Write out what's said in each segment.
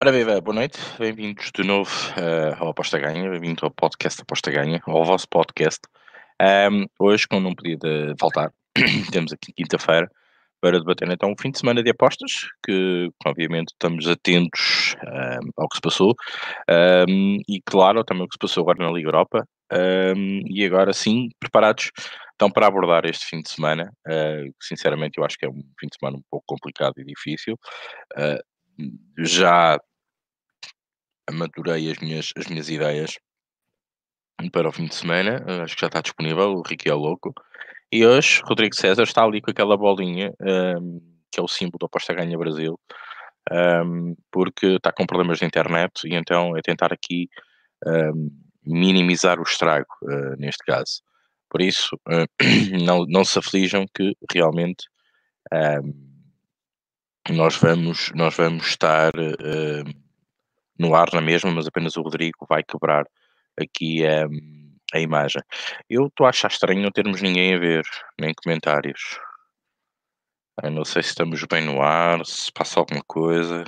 Ora viva, boa noite, bem-vindos de novo uh, ao Aposta Ganha, bem-vindo ao podcast Aposta Ganha, ao vosso podcast. Um, hoje, como não podia faltar, temos aqui quinta-feira para debater então o fim de semana de apostas, que obviamente estamos atentos um, ao que se passou, um, e claro, também o que se passou agora na Liga Europa, e agora sim, preparados então para abordar este fim de semana, uh, sinceramente eu acho que é um fim de semana um pouco complicado e difícil, uh, já maturei as minhas, as minhas ideias para o fim de semana, acho que já está disponível, o Ricky é louco. E hoje, Rodrigo César está ali com aquela bolinha, um, que é o símbolo da aposta ganha Brasil, um, porque está com problemas de internet e então é tentar aqui um, minimizar o estrago, uh, neste caso. Por isso, uh, não, não se aflijam que realmente nós, vamos, nós vamos estar uh, no ar na mesma, mas apenas o Rodrigo vai quebrar aqui um, a imagem. Eu estou a achar estranho não termos ninguém a ver, nem comentários. Eu não sei se estamos bem no ar, se passa alguma coisa.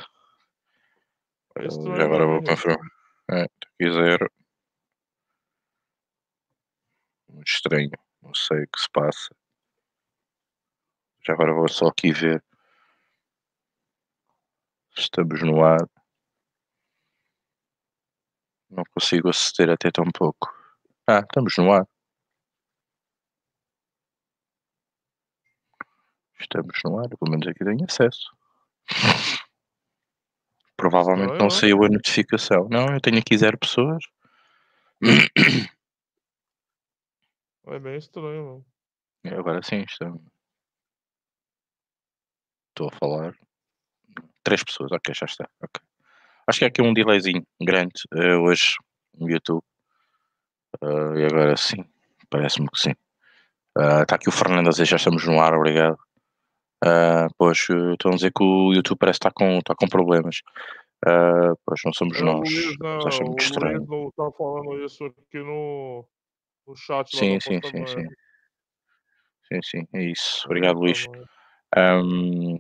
Já agora vou confirmar. É, aqui zero. Estranho, não sei o que se passa. Já agora vou só aqui ver. Estamos no ar. Não consigo aceder até tão pouco. Ah, estamos no ar. Estamos no ar, pelo menos aqui tenho acesso. Provavelmente não saiu a notificação. Não, eu tenho aqui zero pessoas. É bem estranho, não. Agora sim, estou. Estou a falar. Três pessoas, ok, já está. Ok. Acho que há aqui um delayzinho grande uh, hoje no YouTube. Uh, e agora sim, parece-me que sim. Está uh, aqui o Fernando a dizer já estamos no ar, obrigado. pois estão a dizer que o YouTube parece estar com, tá com problemas. pois não somos nós. Luiz, não, acha muito estranho. não está falando isso aqui no, no chat. Sim, sim, sim, sim. Sim, sim, é isso. Obrigado, Luís. Um,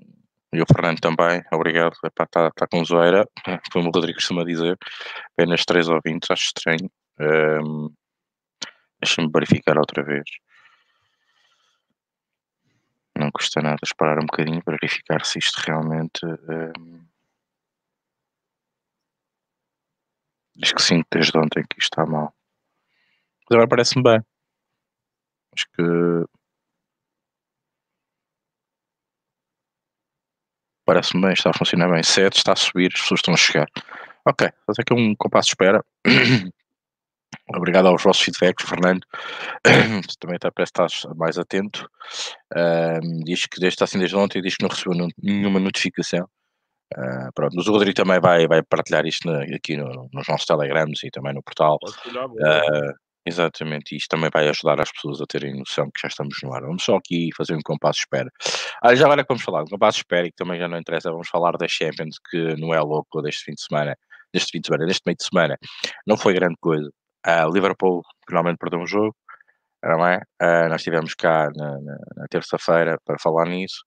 e o Fernando também, obrigado. Está tá com zoeira, como o Rodrigo costuma dizer. Apenas 3 ouvintes, acho estranho. Um, Deixa-me verificar outra vez. Não custa nada esperar um bocadinho para verificar se isto realmente. Um, diz que sim, desde ontem que isto está mal. Mas agora parece-me bem. Acho que parece-me bem, está a funcionar bem. 7 está a subir, as pessoas estão a chegar. Ok, fazer aqui um compasso de espera. Obrigado aos vossos feedbacks, Fernando. Também está, parece que estás mais atento. Um, diz que desde, está assim desde ontem diz que não recebeu nenhuma notificação. Uh, pronto, o Rodrigo também vai, vai partilhar isto na, aqui no, nos nossos telegrams e também no portal. Uh, Exatamente, isto também vai ajudar as pessoas a terem noção que já estamos no ar. Vamos só aqui fazer um compasso de espera. Ah, já agora que vamos falar, um compasso de espera e que também já não interessa, vamos falar da Champions, que não é louco deste fim de semana, deste fim de semana, deste meio de semana, não foi grande coisa. A uh, Liverpool finalmente perdeu um jogo, não é? Uh, nós estivemos cá na, na, na terça-feira para falar nisso.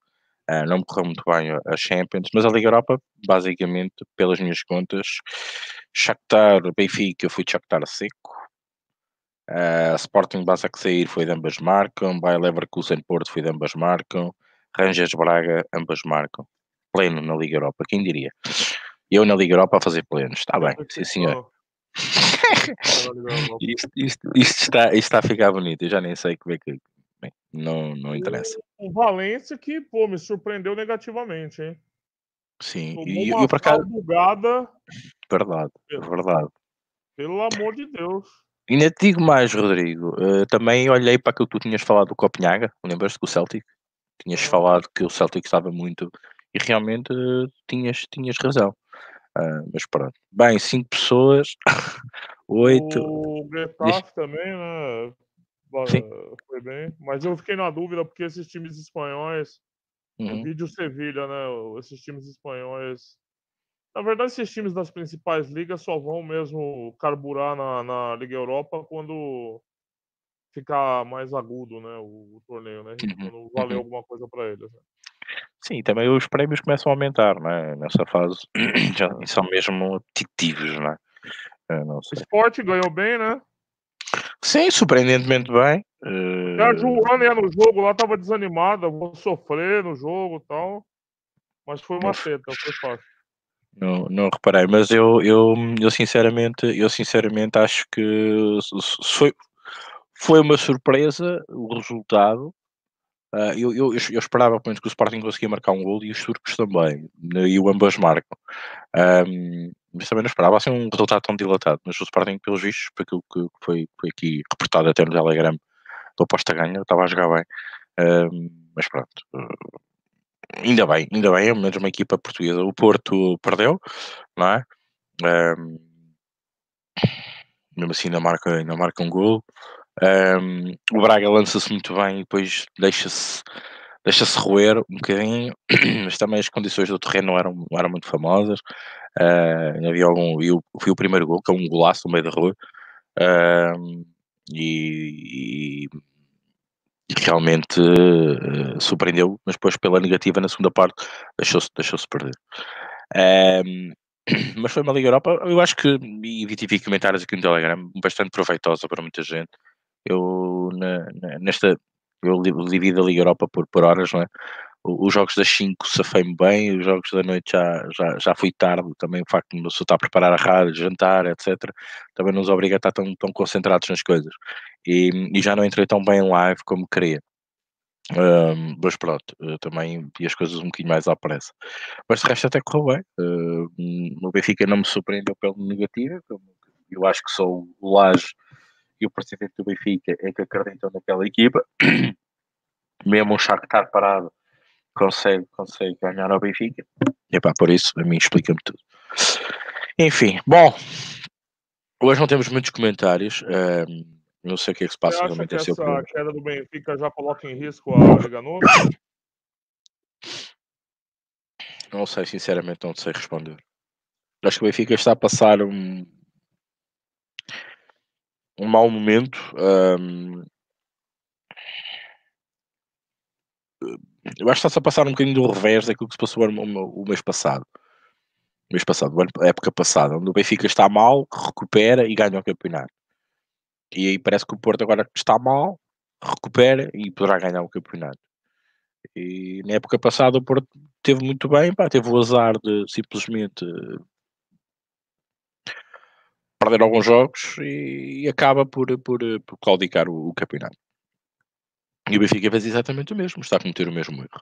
Uh, não me correu muito bem a Champions, mas a Liga Europa, basicamente, pelas minhas contas, Shakhtar, Benfica, fui Shakhtar seco, Uh, Sporting sair foi de ambas marcam. Bayer Leverkusen Porto foi de ambas marcam. Rangers Braga, ambas marcam. Pleno na Liga Europa, quem diria? Eu na Liga Europa a fazer plenos, está bem, sim senhor. isto, isto, isto, está, isto está a ficar bonito, eu já nem sei como é que. Bem, não, não interessa. O Valência que, pô, me surpreendeu negativamente, hein? Sim, Tomou e eu para cá. Bugada. Verdade, verdade. Pelo amor de Deus. Ainda te digo mais, Rodrigo. Uh, também olhei para aquilo que tu tinhas falado do Copenhaga. Lembras-te do Celtic? Tinhas falado que o Celtic estava muito. E realmente uh, tinhas, tinhas razão. Uh, mas pronto. Bem, 5 pessoas, 8. O Getafe também, né? Sim. Foi bem. Mas eu fiquei na dúvida porque esses times espanhóis. Uhum. O vídeo Sevilha, né? Esses times espanhóis na verdade, esses times das principais ligas só vão mesmo carburar na, na Liga Europa quando ficar mais agudo, né, o, o torneio, né, uhum, quando valer uhum. alguma coisa para eles. Né? Sim, também os prémios começam a aumentar, não é? Nessa fase já são mesmo apetitivos, é? não O Sport ganhou bem, né? Sim, surpreendentemente bem. A Joana ia no jogo lá, tava desanimada, vou sofrer no jogo e tal. Mas foi uma seta, foi fácil. Não, não reparei, mas eu, eu, eu sinceramente, eu sinceramente acho que foi, foi uma surpresa o resultado. Uh, eu, eu, eu, esperava que o Sporting conseguia marcar um gol e os turcos também, e o ambas marcam. Um, mas também não esperava assim um resultado tão dilatado. Mas o Sporting, pelos vistos, por aquilo que foi, foi aqui reportado até no Telegram, do aposta ganha, estava a jogar bem. Um, mas pronto, ainda bem, ainda bem, é menos uma equipa portuguesa. O Porto perdeu, não é? Um, mesmo assim, ainda marca, ainda marca um gol. Um, o Braga lança-se muito bem e depois deixa-se deixa-se roer um bocadinho, mas também as condições do terreno não eram, não eram muito famosas. Uh, havia algum, eu o primeiro gol, que é um golaço no meio da rua, e, realmente uh, surpreendeu, mas depois pela negativa na segunda parte deixou-se deixou perder. mas foi uma Liga Europa, eu acho que, e vi, comentários aqui no Telegram, bastante proveitosa para muita gente. Eu, na, na, nesta, eu divido a Liga Europa por, por horas, não é? Os jogos das 5 safei-me bem, os jogos da noite já, já, já fui tarde, também o facto de uma pessoa estar a preparar a rádio, jantar, etc., também nos obriga a estar tão, tão concentrados nas coisas. E, e já não entrei tão bem em live como queria. Um, mas pronto, também vi as coisas um bocadinho mais à pressa. Mas de resto até correu bem. Uh, o Benfica não me surpreendeu pelo negativo. Eu acho que sou o Laje e o presidente do Benfica é que acreditam naquela equipa. Mesmo o Shakhtar parado consegue, consegue ganhar ao Benfica. E pá, por isso, a mim explica-me tudo. Enfim, bom, hoje não temos muitos comentários. Um, não sei o que é que se passa Você acha que essa queda do Benfica já coloca em risco a Liga Nova? Não sei, sinceramente, não sei responder. Acho que o Benfica está a passar um, um mau momento. Um, eu acho que está-se a passar um bocadinho do revés daquilo que se passou o, mês passado. O mês passado, a época passada, onde o Benfica está mal, recupera e ganha o campeonato. E aí parece que o Porto agora está mal, recupera e poderá ganhar o campeonato. E na época passada o Porto teve muito bem, pá, teve o azar de simplesmente perder alguns jogos e, e acaba por, por, por claudicar o, o, campeonato. E o Benfica fez exatamente o mesmo, está a cometer o mesmo erro.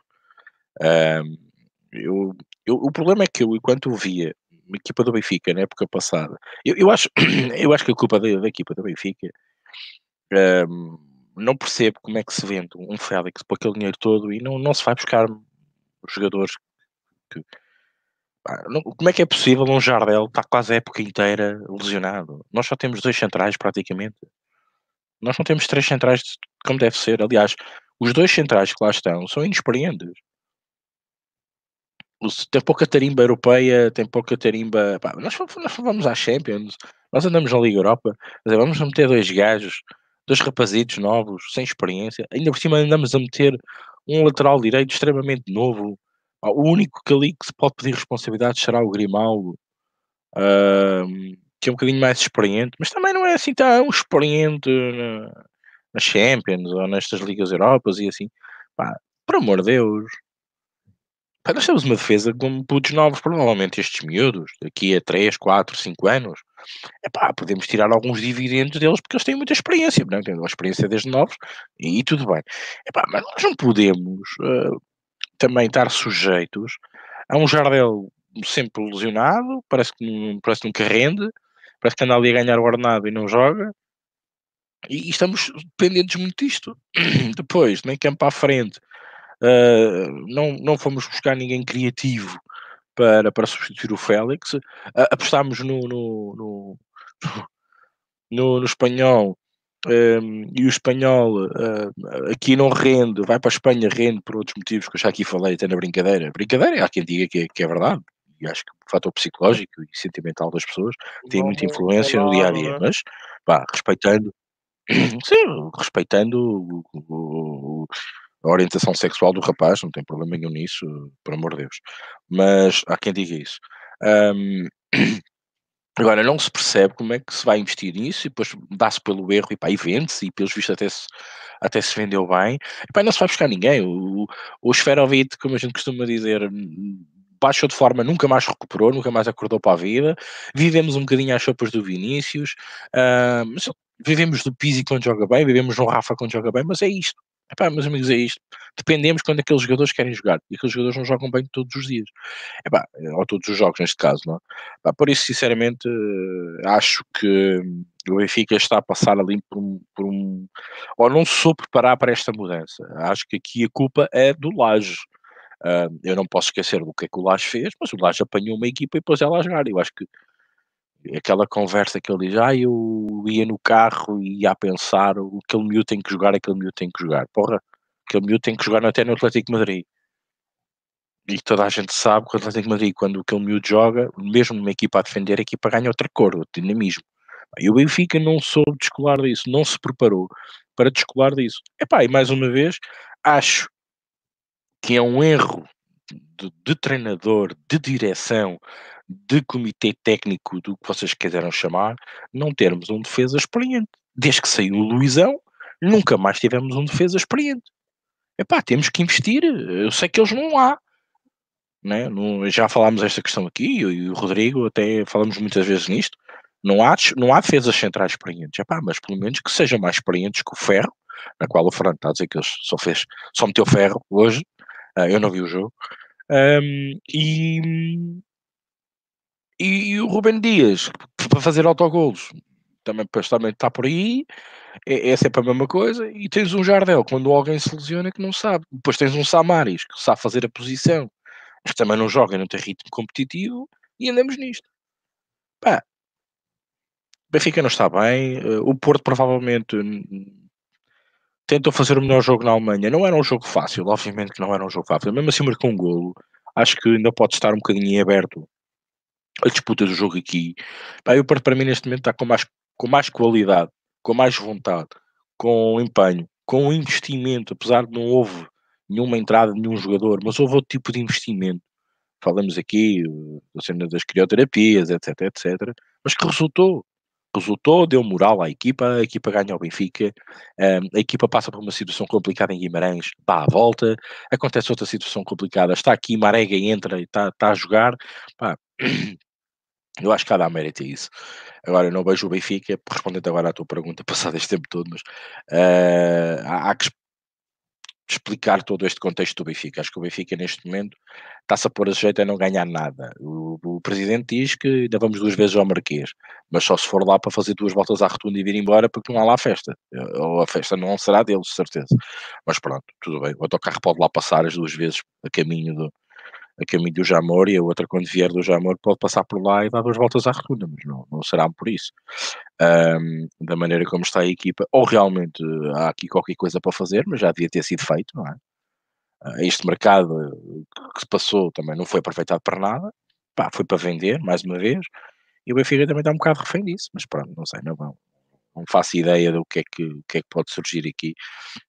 Eu, eu, o problema é que eu, enquanto via a equipa do Benfica na época passada, eu, eu, acho, eu acho que a culpa da, da equipa do Benfica não percebo como é que se vende um Félix por aquele dinheiro todo e não, não se vai buscar jogadores que, como é que é possível um Jardel estar quase a época inteira lesionado? Nós só temos dois centrais praticamente. Nós não temos três centrais como deve ser. Aliás, os dois centrais que lá estão são inexperientes. Tem pouca tarimba europeia, tem pouca tarimba. Pá, nós, nós vamos à Champions, nós andamos na Liga Europa, vamos meter dois gajos, dois rapazitos novos, sem experiência. Ainda por cima andamos a meter um lateral direito extremamente novo o único que ali que se pode pedir responsabilidade será o Grimaldo, uh, que é um bocadinho mais experiente, mas também não é assim tão experiente na, na Champions ou nestas Ligas Europas e assim. Pá, por amor de Deus. Pá, nós temos uma defesa com putos novos, provavelmente estes miúdos, daqui a 3, 4, 5 anos. É pá, podemos tirar alguns dividendos deles porque eles têm muita experiência, não? É? têm uma experiência desde novos e, e tudo bem. É pá, mas nós não podemos uh, também estar sujeitos a um Jardel sempre lesionado, parece que, parece que nunca rende, parece que anda ali a ganhar o ordenado e não joga. E, e estamos dependentes muito disto. Depois, nem campo à frente, uh, não, não fomos buscar ninguém criativo para, para substituir o Félix. Uh, apostámos no, no, no, no, no espanhol um, e o espanhol uh, aqui não rende, vai para a Espanha, rende por outros motivos que eu já aqui falei, até na brincadeira. Brincadeira, há quem diga que é, que é verdade, e acho que o fator psicológico e sentimental das pessoas tem muita influência no dia a dia, né? mas pá, respeitando, sim, respeitando o, o, a orientação sexual do rapaz, não tem problema nenhum nisso, por amor de Deus. Mas há quem diga isso. Um, agora, não se percebe como é que se vai investir nisso e depois dá-se pelo erro e pá, e vende-se e pelos vistos até se, até se vendeu bem. E pá, não se vai buscar ninguém. O, o Esferovite, como a gente costuma dizer, baixou de forma, nunca mais recuperou, nunca mais acordou para a vida. Vivemos um bocadinho às sopas do Vinícius. Uh, vivemos do Pizzi quando joga bem, vivemos no Rafa quando joga bem, mas é isto. Epá, meus amigos, é isto. Dependemos quando aqueles jogadores querem jogar. E aqueles jogadores não jogam bem todos os dias. Epá, ou todos os jogos, neste caso, não é? Por isso, sinceramente, acho que o Benfica está a passar ali por um, por um. Ou não se soube preparar para esta mudança. Acho que aqui a culpa é do Laje. Uh, eu não posso esquecer do que é que o Laje fez, mas o Laje apanhou uma equipa e pôs ela a jogar. Eu acho que aquela conversa que ele diz, ah, eu ia no carro e ia a pensar, aquele miúdo tem que jogar, aquele miúdo tem que jogar. Porra, aquele miúdo tem que jogar até no Atlético de Madrid. E toda a gente sabe que o Atlético de Madrid, quando aquele miúdo joga, mesmo numa equipa a defender, a equipa ganha outra cor, outro dinamismo. E o Benfica não soube descolar disso, não se preparou para descolar disso. Epá, e mais uma vez, acho que é um erro de, de treinador, de direção, de comitê técnico, do que vocês quiseram chamar, não termos um defesa experiente. Desde que saiu o Luizão, nunca mais tivemos um defesa experiente. Epá, temos que investir. Eu sei que eles não há. Né? Não, já falámos esta questão aqui, e o Rodrigo até falamos muitas vezes nisto. Não há, não há defesas centrais experientes, Epá, mas pelo menos que sejam mais experientes que o Ferro, na qual o Fernando está a dizer que ele só fez, só meteu ferro hoje, uh, eu não vi o jogo, um, e, e, o Rubem Dias, para fazer autogolos, também, também está por aí, é, é, sempre a mesma coisa, e tens um Jardel, quando alguém se lesiona, que não sabe. Depois tens um Samaris, que sabe fazer a posição, mas também não joga, não tem ritmo competitivo, e andamos nisto. Pá, Benfica não está bem, eh, o Porto provavelmente tentou fazer o melhor jogo na Alemanha, não era um jogo fácil, obviamente que não era um jogo fácil, mesmo assim marcou um golo, acho que ainda pode estar um bocadinho em aberto a disputa do jogo aqui. Pá, o para mim neste momento está com mais, com mais qualidade, com mais vontade, com empenho, com investimento, apesar de não houve nenhuma entrada de nenhum jogador, mas houve outro tipo de investimento. Falamos aqui eh, da cena das crioterapias, etc, etc, mas que resultou. Resultou, deu moral à equipa, a equipa ganha ao Benfica, um, a equipa passa por uma situação complicada em Guimarães, dá a volta, acontece outra situação complicada, está aqui, Marega entra e está, está a jogar, pá, eu acho que há dar mérito a isso. Agora, eu não vejo o Benfica, respondendo agora à tua pergunta, passado este tempo todo, mas uh, há, há, que explicar todo este contexto do Benfica. Acho que o Benfica, neste momento, está-se a pôr a jeito a não ganhar nada. O, o, presidente diz que ainda vamos duas vezes ao Marquês, mas só se for lá para fazer duas voltas à rotunda e vir embora, porque não há lá festa. Ou a festa não será deles, certeza. Mas pronto, tudo bem. O autocarro pode lá passar as duas vezes a caminho do, a caminho do Jamor e a outra quando vier do Jamor pode passar por lá e dar duas voltas à rotunda, mas não, não será por isso. Um, da maneira como está a equipa, ou realmente há aqui qualquer coisa para fazer, mas já devia ter sido feito, não é? Uh, este mercado que se passou também não foi aproveitado para nada, Pá, foi para vender, mais uma vez, e o Benfica também está um bocado refém disso, mas pronto, não sei, não, não, não faço ideia do que é que, que, é que pode surgir aqui,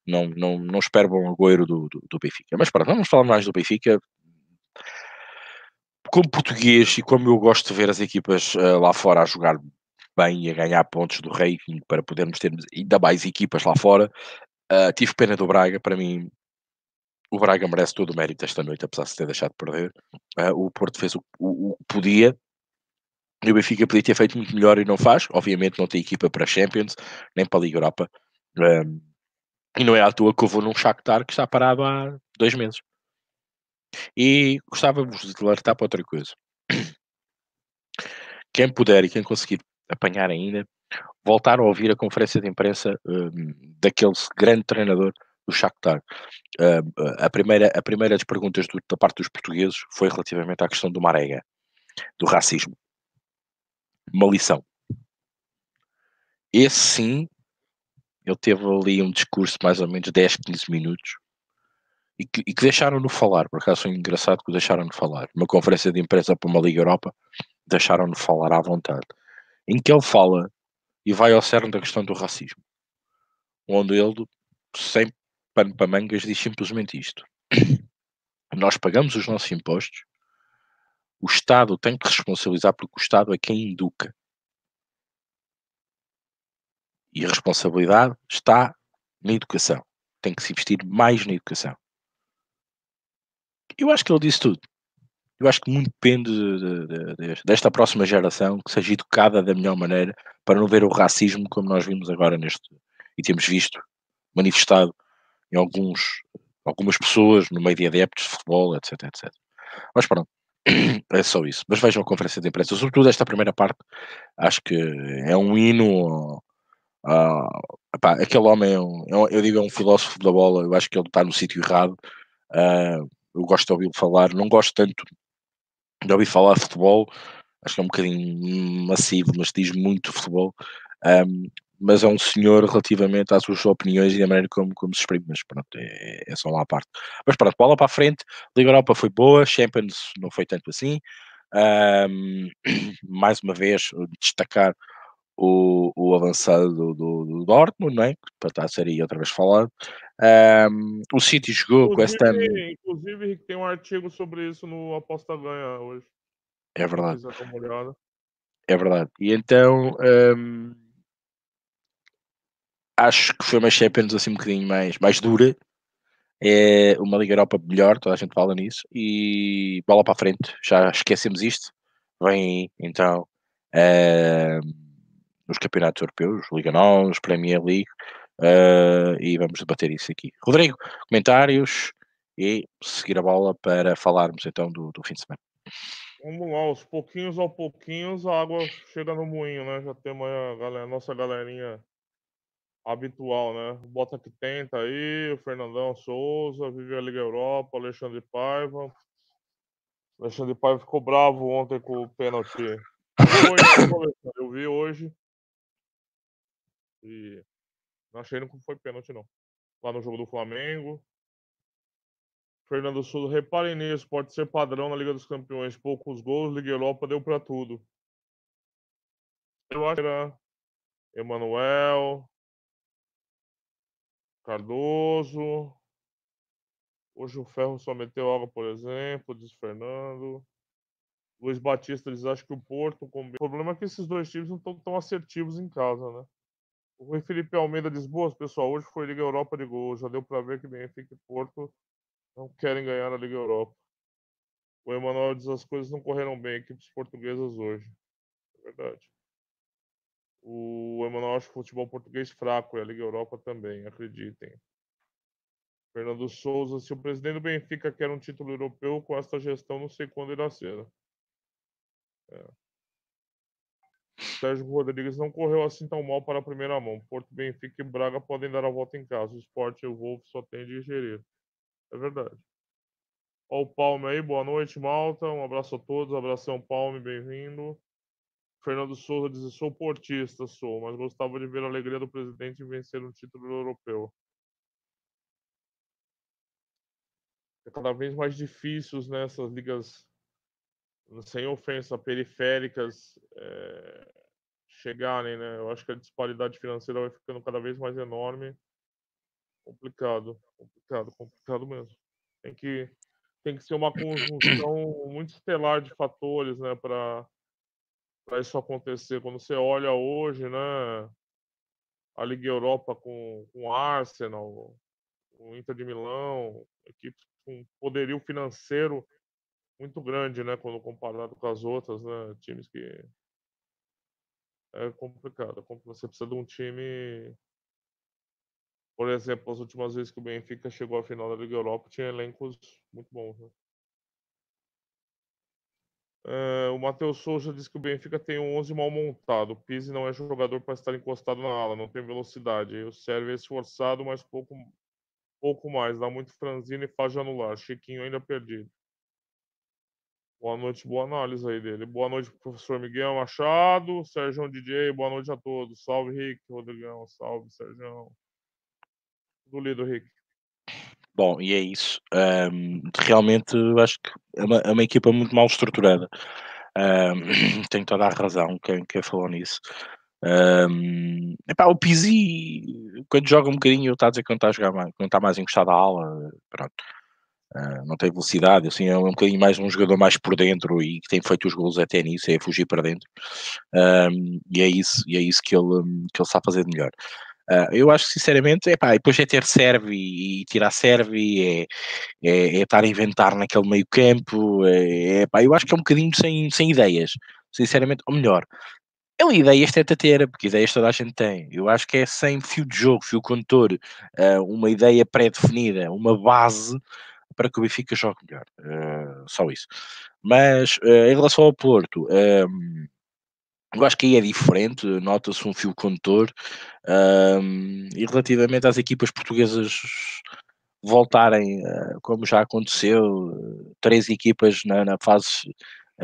não, não, não espero bom agouro do, do, do Benfica, mas pronto, vamos falar mais do Benfica, como português e como eu gosto de ver as equipas uh, lá fora a jogar bem e a ganhar pontos do ranking para podermos ter ainda mais equipas lá fora, uh, tive pena do Braga. Para mim, o Braga merece todo o mérito esta noite, apesar de ter deixado de perder. Uh, o Porto fez o, o, o que podia. E o Benfica podia ter feito muito melhor e não faz. Obviamente não tem equipa para Champions, nem para a Liga Europa. e não é à toa que eu vou num Shakhtar que está parado há dois meses. E gostava-vos de alertar para outra coisa. Quem puder e quem conseguir apanhar ainda, voltar a ouvir a conferência de imprensa um, daquele grande treinador do Shakhtar. Uh, a, primeira, a primeira das perguntas do, da parte dos portugueses foi relativamente à questão do Marega, do racismo. Uma lição. Esse sim, ele teve ali um discurso mais ou menos 10, 15 minutos, e que, e que deixaram-no falar, por acaso foi engraçado que deixaram-no falar. Uma conferência de imprensa para uma Liga Europa, deixaram-no falar à vontade. Em que ele fala e vai ao cerne da questão do racismo. Onde ele, sem pano para mangas diz simplesmente isto. Nós pagamos os nossos impostos, o Estado tem que responsabilizar porque o Estado é quem educa. E a responsabilidade está na educação. Tem que se investir mais na educação. Eu acho que ele disse tudo. Eu acho que muito depende de, de, de, desta próxima geração que seja educada da melhor maneira para não ver o racismo como nós vimos agora neste e temos visto manifestado em alguns, algumas pessoas no meio de adeptos de futebol, etc, etc. Mas pronto, é só isso. Mas vejam a conferência de imprensa, sobretudo esta primeira parte, acho que é um hino. Uh, epá, aquele homem, é um, é eu digo, é um filósofo da bola, eu acho que ele está no sítio errado. Uh, eu gosto de ouvi-lo falar, não gosto tanto de ouvir falar de futebol, acho que é um bocadinho massivo, mas diz muito futebol. Um, mas é um senhor relativamente às suas opiniões e à maneira como, como se exprime, mas pronto, é, é só lá à parte. Mas pronto, bola para a frente, Liga Europa foi boa, Champions não foi tanto assim. Um, mais uma vez, destacar o, o avançado do, do, do Dortmund, não é? para estar a ser aí outra vez falado. Um, o City jogou com esta. Inclusive, tem um artigo sobre isso no Aposta Ganha hoje. É verdade. É verdade. E então. Um, acho que foi uma Champions assim um bocadinho mais, mais dura. É uma Liga Europa melhor, toda a gente fala nisso. E bola para a frente, já esquecemos isto. Vem então uh, os campeonatos europeus, Liga NOS, Premier League, uh, e vamos debater isso aqui. Rodrigo, comentários e seguir a bola para falarmos então do, do fim de semana. Vamos lá, aos pouquinhos ao pouquinhos a água chega no moinho, né? Já temos a, galera, a nossa galerinha habitual, né? O Bota que tenta aí, o Fernandão Souza, vive a Liga Europa, Alexandre Paiva. Alexandre Paiva ficou bravo ontem com o pênalti. Eu vi hoje. E não achei que foi pênalti, não. Lá no jogo do Flamengo. Fernando Souza, reparem nisso, pode ser padrão na Liga dos Campeões. Poucos gols, Liga Europa deu para tudo. Eu acho que era Emanuel, Cardoso. Hoje o Ferro só meteu água, por exemplo, diz Fernando. Luiz Batista diz, acho que o Porto... O problema é que esses dois times não estão tão assertivos em casa, né? O Rui Felipe Almeida diz, boas, pessoal, hoje foi Liga Europa de gol. Já deu para ver que Benfica e Porto não querem ganhar a Liga Europa. O Emanuel diz, as coisas não correram bem, equipes portuguesas hoje. É verdade. O Emanuel acha o futebol português fraco e a Liga Europa também, acreditem. Fernando Souza, se o presidente do Benfica quer um título europeu com esta gestão, não sei quando irá ser. É. Sérgio Rodrigues não correu assim tão mal para a primeira mão. Porto, Benfica e Braga podem dar a volta em casa. O esporte e o Wolf só tem de gerir. É verdade. Ó o Palme aí, boa noite, Malta. Um abraço a todos. Abração, Palme, bem-vindo. Fernando Souza diz: sou portista, sou, mas gostava de ver a alegria do presidente em vencer um título europeu. É cada vez mais difícil nessas né, ligas, sem ofensa, periféricas é, chegarem, né? Eu acho que a disparidade financeira vai ficando cada vez mais enorme. Complicado, complicado, complicado mesmo. Tem que, tem que ser uma conjunção muito estelar de fatores, né, para isso acontecer. Quando você olha hoje, né, a Liga Europa com, com Arsenal, o Inter de Milão, equipes com poderio financeiro muito grande, né, quando comparado com as outras, né, times que é complicado. Você precisa de um time por exemplo, as últimas vezes que o Benfica chegou à final da Liga Europa, tinha elencos muito bons. Né? É, o Matheus Souza diz que o Benfica tem um 11 mal montado. O Pizzi não é jogador para estar encostado na ala, não tem velocidade. O Sérvio é esforçado, mas pouco, pouco mais. Dá muito franzino e faz de anular. Chiquinho ainda perdido. Boa noite, boa análise aí dele. Boa noite, professor Miguel Machado, Sérgio DJ, boa noite a todos. Salve, Rick, Rodrigão, salve, Sérgio. Tudo lido, Rick. Bom, e é isso. Um, realmente acho que é uma, é uma, equipa muito mal estruturada. Um, tem toda a razão quem, quem falou nisso. Um, epá, o Pizzi quando joga um bocadinho, está a dizer que não está a jogar mais, não está mais encostado à ala, pronto. Uh, não tem velocidade, assim, é um bocadinho mais um jogador mais por dentro e que tem feito os gols até nisso, é fugir para dentro. E é isso, e é isso que ele, que ele sabe fazer de melhor. Uh, eu acho que sinceramente, é depois é ter serve e, e tirar serve, é, é, é, estar a inventar naquele meio campo, é, é eu acho que é um bocadinho sem, sem ideias, sinceramente, ou melhor, ele ideias tenta ter, porque ideias toda a gente tem. Eu acho que é sem fio de jogo, fio condutor, uh, uma ideia pré-definida, uma base para que o Benfica jogue melhor. Uh, só isso. Mas uh, em relação ao Porto, um, ehm, eu acho que aí é diferente, nota-se um fio condutor. Um, e relativamente às equipas portuguesas voltarem, uh, como já aconteceu, três equipas na, na fase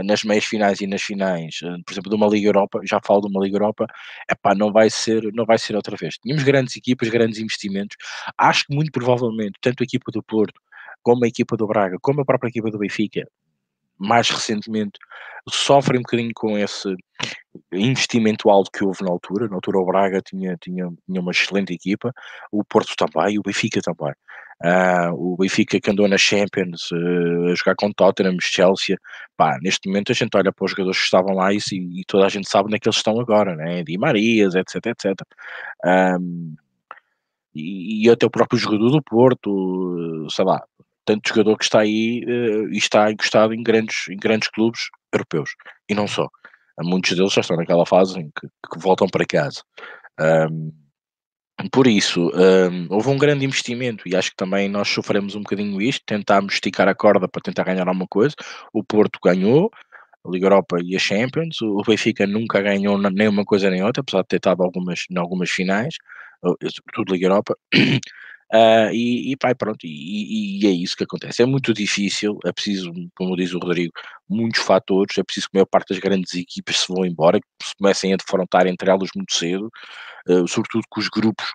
nas meias finais e nas finais, por exemplo, de uma Liga Europa, já falo de uma Liga Europa, epá, não vai ser, não vai ser outra vez. Tínhamos grandes equipas, grandes investimentos. Acho que muito provavelmente, tanto a equipa do Porto, como a equipa do Braga, como a própria equipa do Benfica, mais recentemente, sofrem um bocadinho com esse investimento alto que houve na altura. Na altura o Braga tinha, tinha, tinha uma excelente equipa, o Porto também, o Benfica também. Uh, o Benfica que andou na Champions uh, a jogar com Tottenham, Chelsea, pá, neste momento a gente olha para os jogadores que estavam lá e, e toda a gente sabe onde é que eles estão agora, né? Di Marias, etc, etc. Um, e, e até o próprio jogador do Porto, sei lá, tanto jogador que está aí uh, e está encostado em grandes, em grandes clubes europeus e não só. Muitos deles já estão naquela fase em que, que voltam para casa. Um, por isso, um, houve um grande investimento e acho que também nós sofremos um bocadinho isto, tentámos esticar a corda para tentar ganhar alguma coisa. O Porto ganhou, a Liga Europa e a Champions. O Benfica nunca ganhou nem uma coisa nem outra, apesar de ter estado algumas, em algumas finais, tudo Liga Europa. Uh, e, e pá, pronto, e, e, é isso que acontece. É muito difícil, é preciso, como diz o Rodrigo, muitos fatores, é preciso que a maior parte das grandes equipas se vão embora, que se comecem a defrontar entre elas muito cedo, uh, sobretudo que os grupos,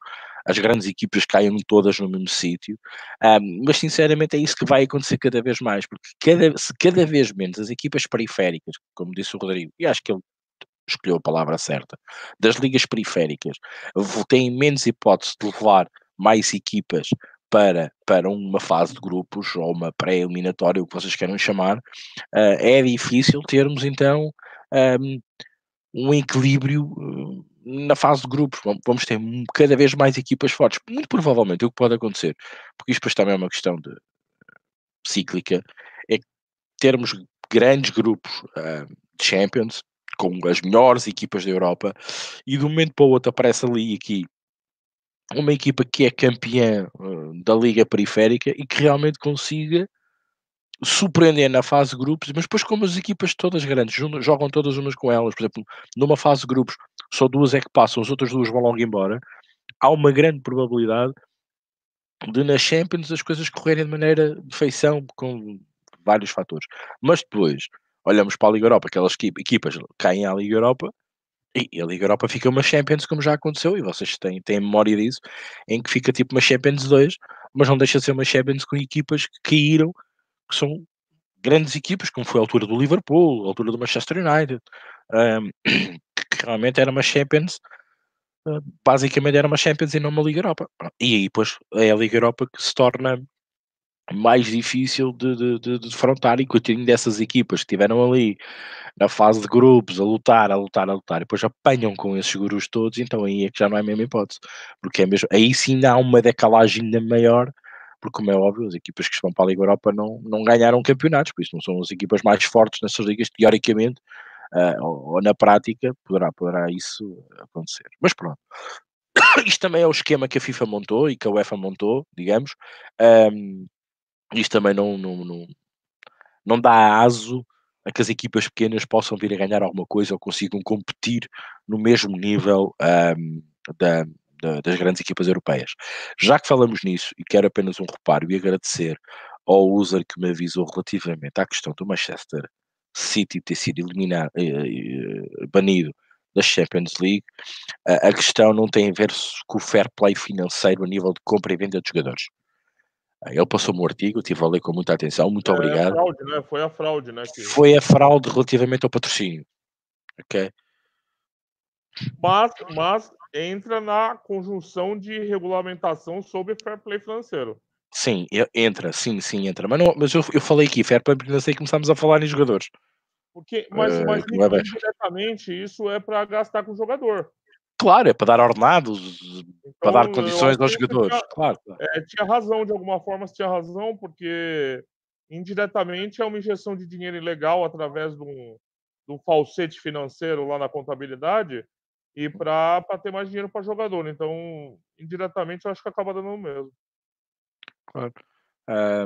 as grandes equipas caiam todas no mesmo sítio, um, mas sinceramente é isso que vai acontecer cada vez mais, porque cada, se cada vez menos as equipas periféricas, como disse o Rodrigo, e acho que ele escolheu a palavra certa, das ligas periféricas, têm menos hipótese de levar mais equipas para, para uma fase de grupos ou uma pré-eliminatória, o que vocês queiram chamar, uh, é difícil termos então um, um equilíbrio uh, na fase de grupos. Vamos ter cada vez mais equipas fortes. Muito provavelmente o que pode acontecer, porque isto depois também é uma questão de cíclica, é termos grandes grupos de Champions com as melhores equipas da Europa e de um momento para o outro aparece ali aqui uma equipa que é campeã uh, da Liga Periférica e que realmente consiga surpreender na fase de grupos, mas depois como as equipas todas grandes jogam todas umas com elas, por exemplo, numa fase de grupos só duas é que passam, as outras duas vão logo embora, há uma grande probabilidade de nas Champions as coisas correrem de maneira de feição com vários fatores. Mas depois olhamos para a Liga Europa, aquelas equipas caem à Liga Europa e a Liga Europa fica uma Champions, como já aconteceu, e vocês têm, têm memória disso, em que fica tipo uma Champions 2, mas não deixa de ser uma Champions com equipas que caíram, que são grandes equipas, como foi a altura do Liverpool, a altura do Manchester United, um, que realmente era uma Champions, uh, basicamente era uma Champions e não uma Liga Europa. E aí, depois, é a Liga Europa que se torna mais difícil de, de, de, de defrontar e coitadinho dessas equipas que estiveram ali na fase de grupos a lutar, a lutar, a lutar e depois apanham com esses gurus todos, então aí é que já não é a mesma hipótese, porque é mesmo, aí sim há uma decalagem ainda maior, porque como é óbvio, as equipas que estão para a Liga Europa não, não ganharam campeonatos, por isso não são as equipas mais fortes nessas ligas, teoricamente, uh, ou, ou, na prática, poderá, poderá isso acontecer. Mas pronto. Isto também é o esquema que a FIFA montou e que a UEFA montou, digamos. Um, isto também não, não, não, não dá aso a que as equipas pequenas possam vir a ganhar alguma coisa ou consigam competir no mesmo nível um, da, da, das grandes equipas europeias. Já que falamos nisso, e quero apenas um reparo e agradecer ao user que me avisou relativamente à questão do Manchester City ter sido eliminado, eh, eh, banido da Champions League, a questão não tem a ver com o fair play financeiro a nível de compra e venda de jogadores. Ele passou-me um artigo, estive a ler com muita atenção, muito é, obrigado. A fraude, né? Foi a fraude, né? Que... Foi a fraude relativamente ao patrocínio. Ok? Mas, mas entra na conjunção de regulamentação sobre fair play financeiro. Sim, entra, sim, sim, entra. Mas, não, mas eu, eu falei aqui, fair play financeiro começámos a falar em jogadores. Porque, mas, uh, mas indiretamente isso é para gastar com o jogador. Claro, é para dar ordenados, então, para dar condições aos jogadores. Tinha, claro, É, tinha razão, de alguma forma tinha razão, porque indiretamente é uma injeção de dinheiro ilegal através de um, de um falsete financeiro lá na contabilidade e para ter mais dinheiro para jogador. Então, indiretamente, eu acho que acaba dando o mesmo. Claro.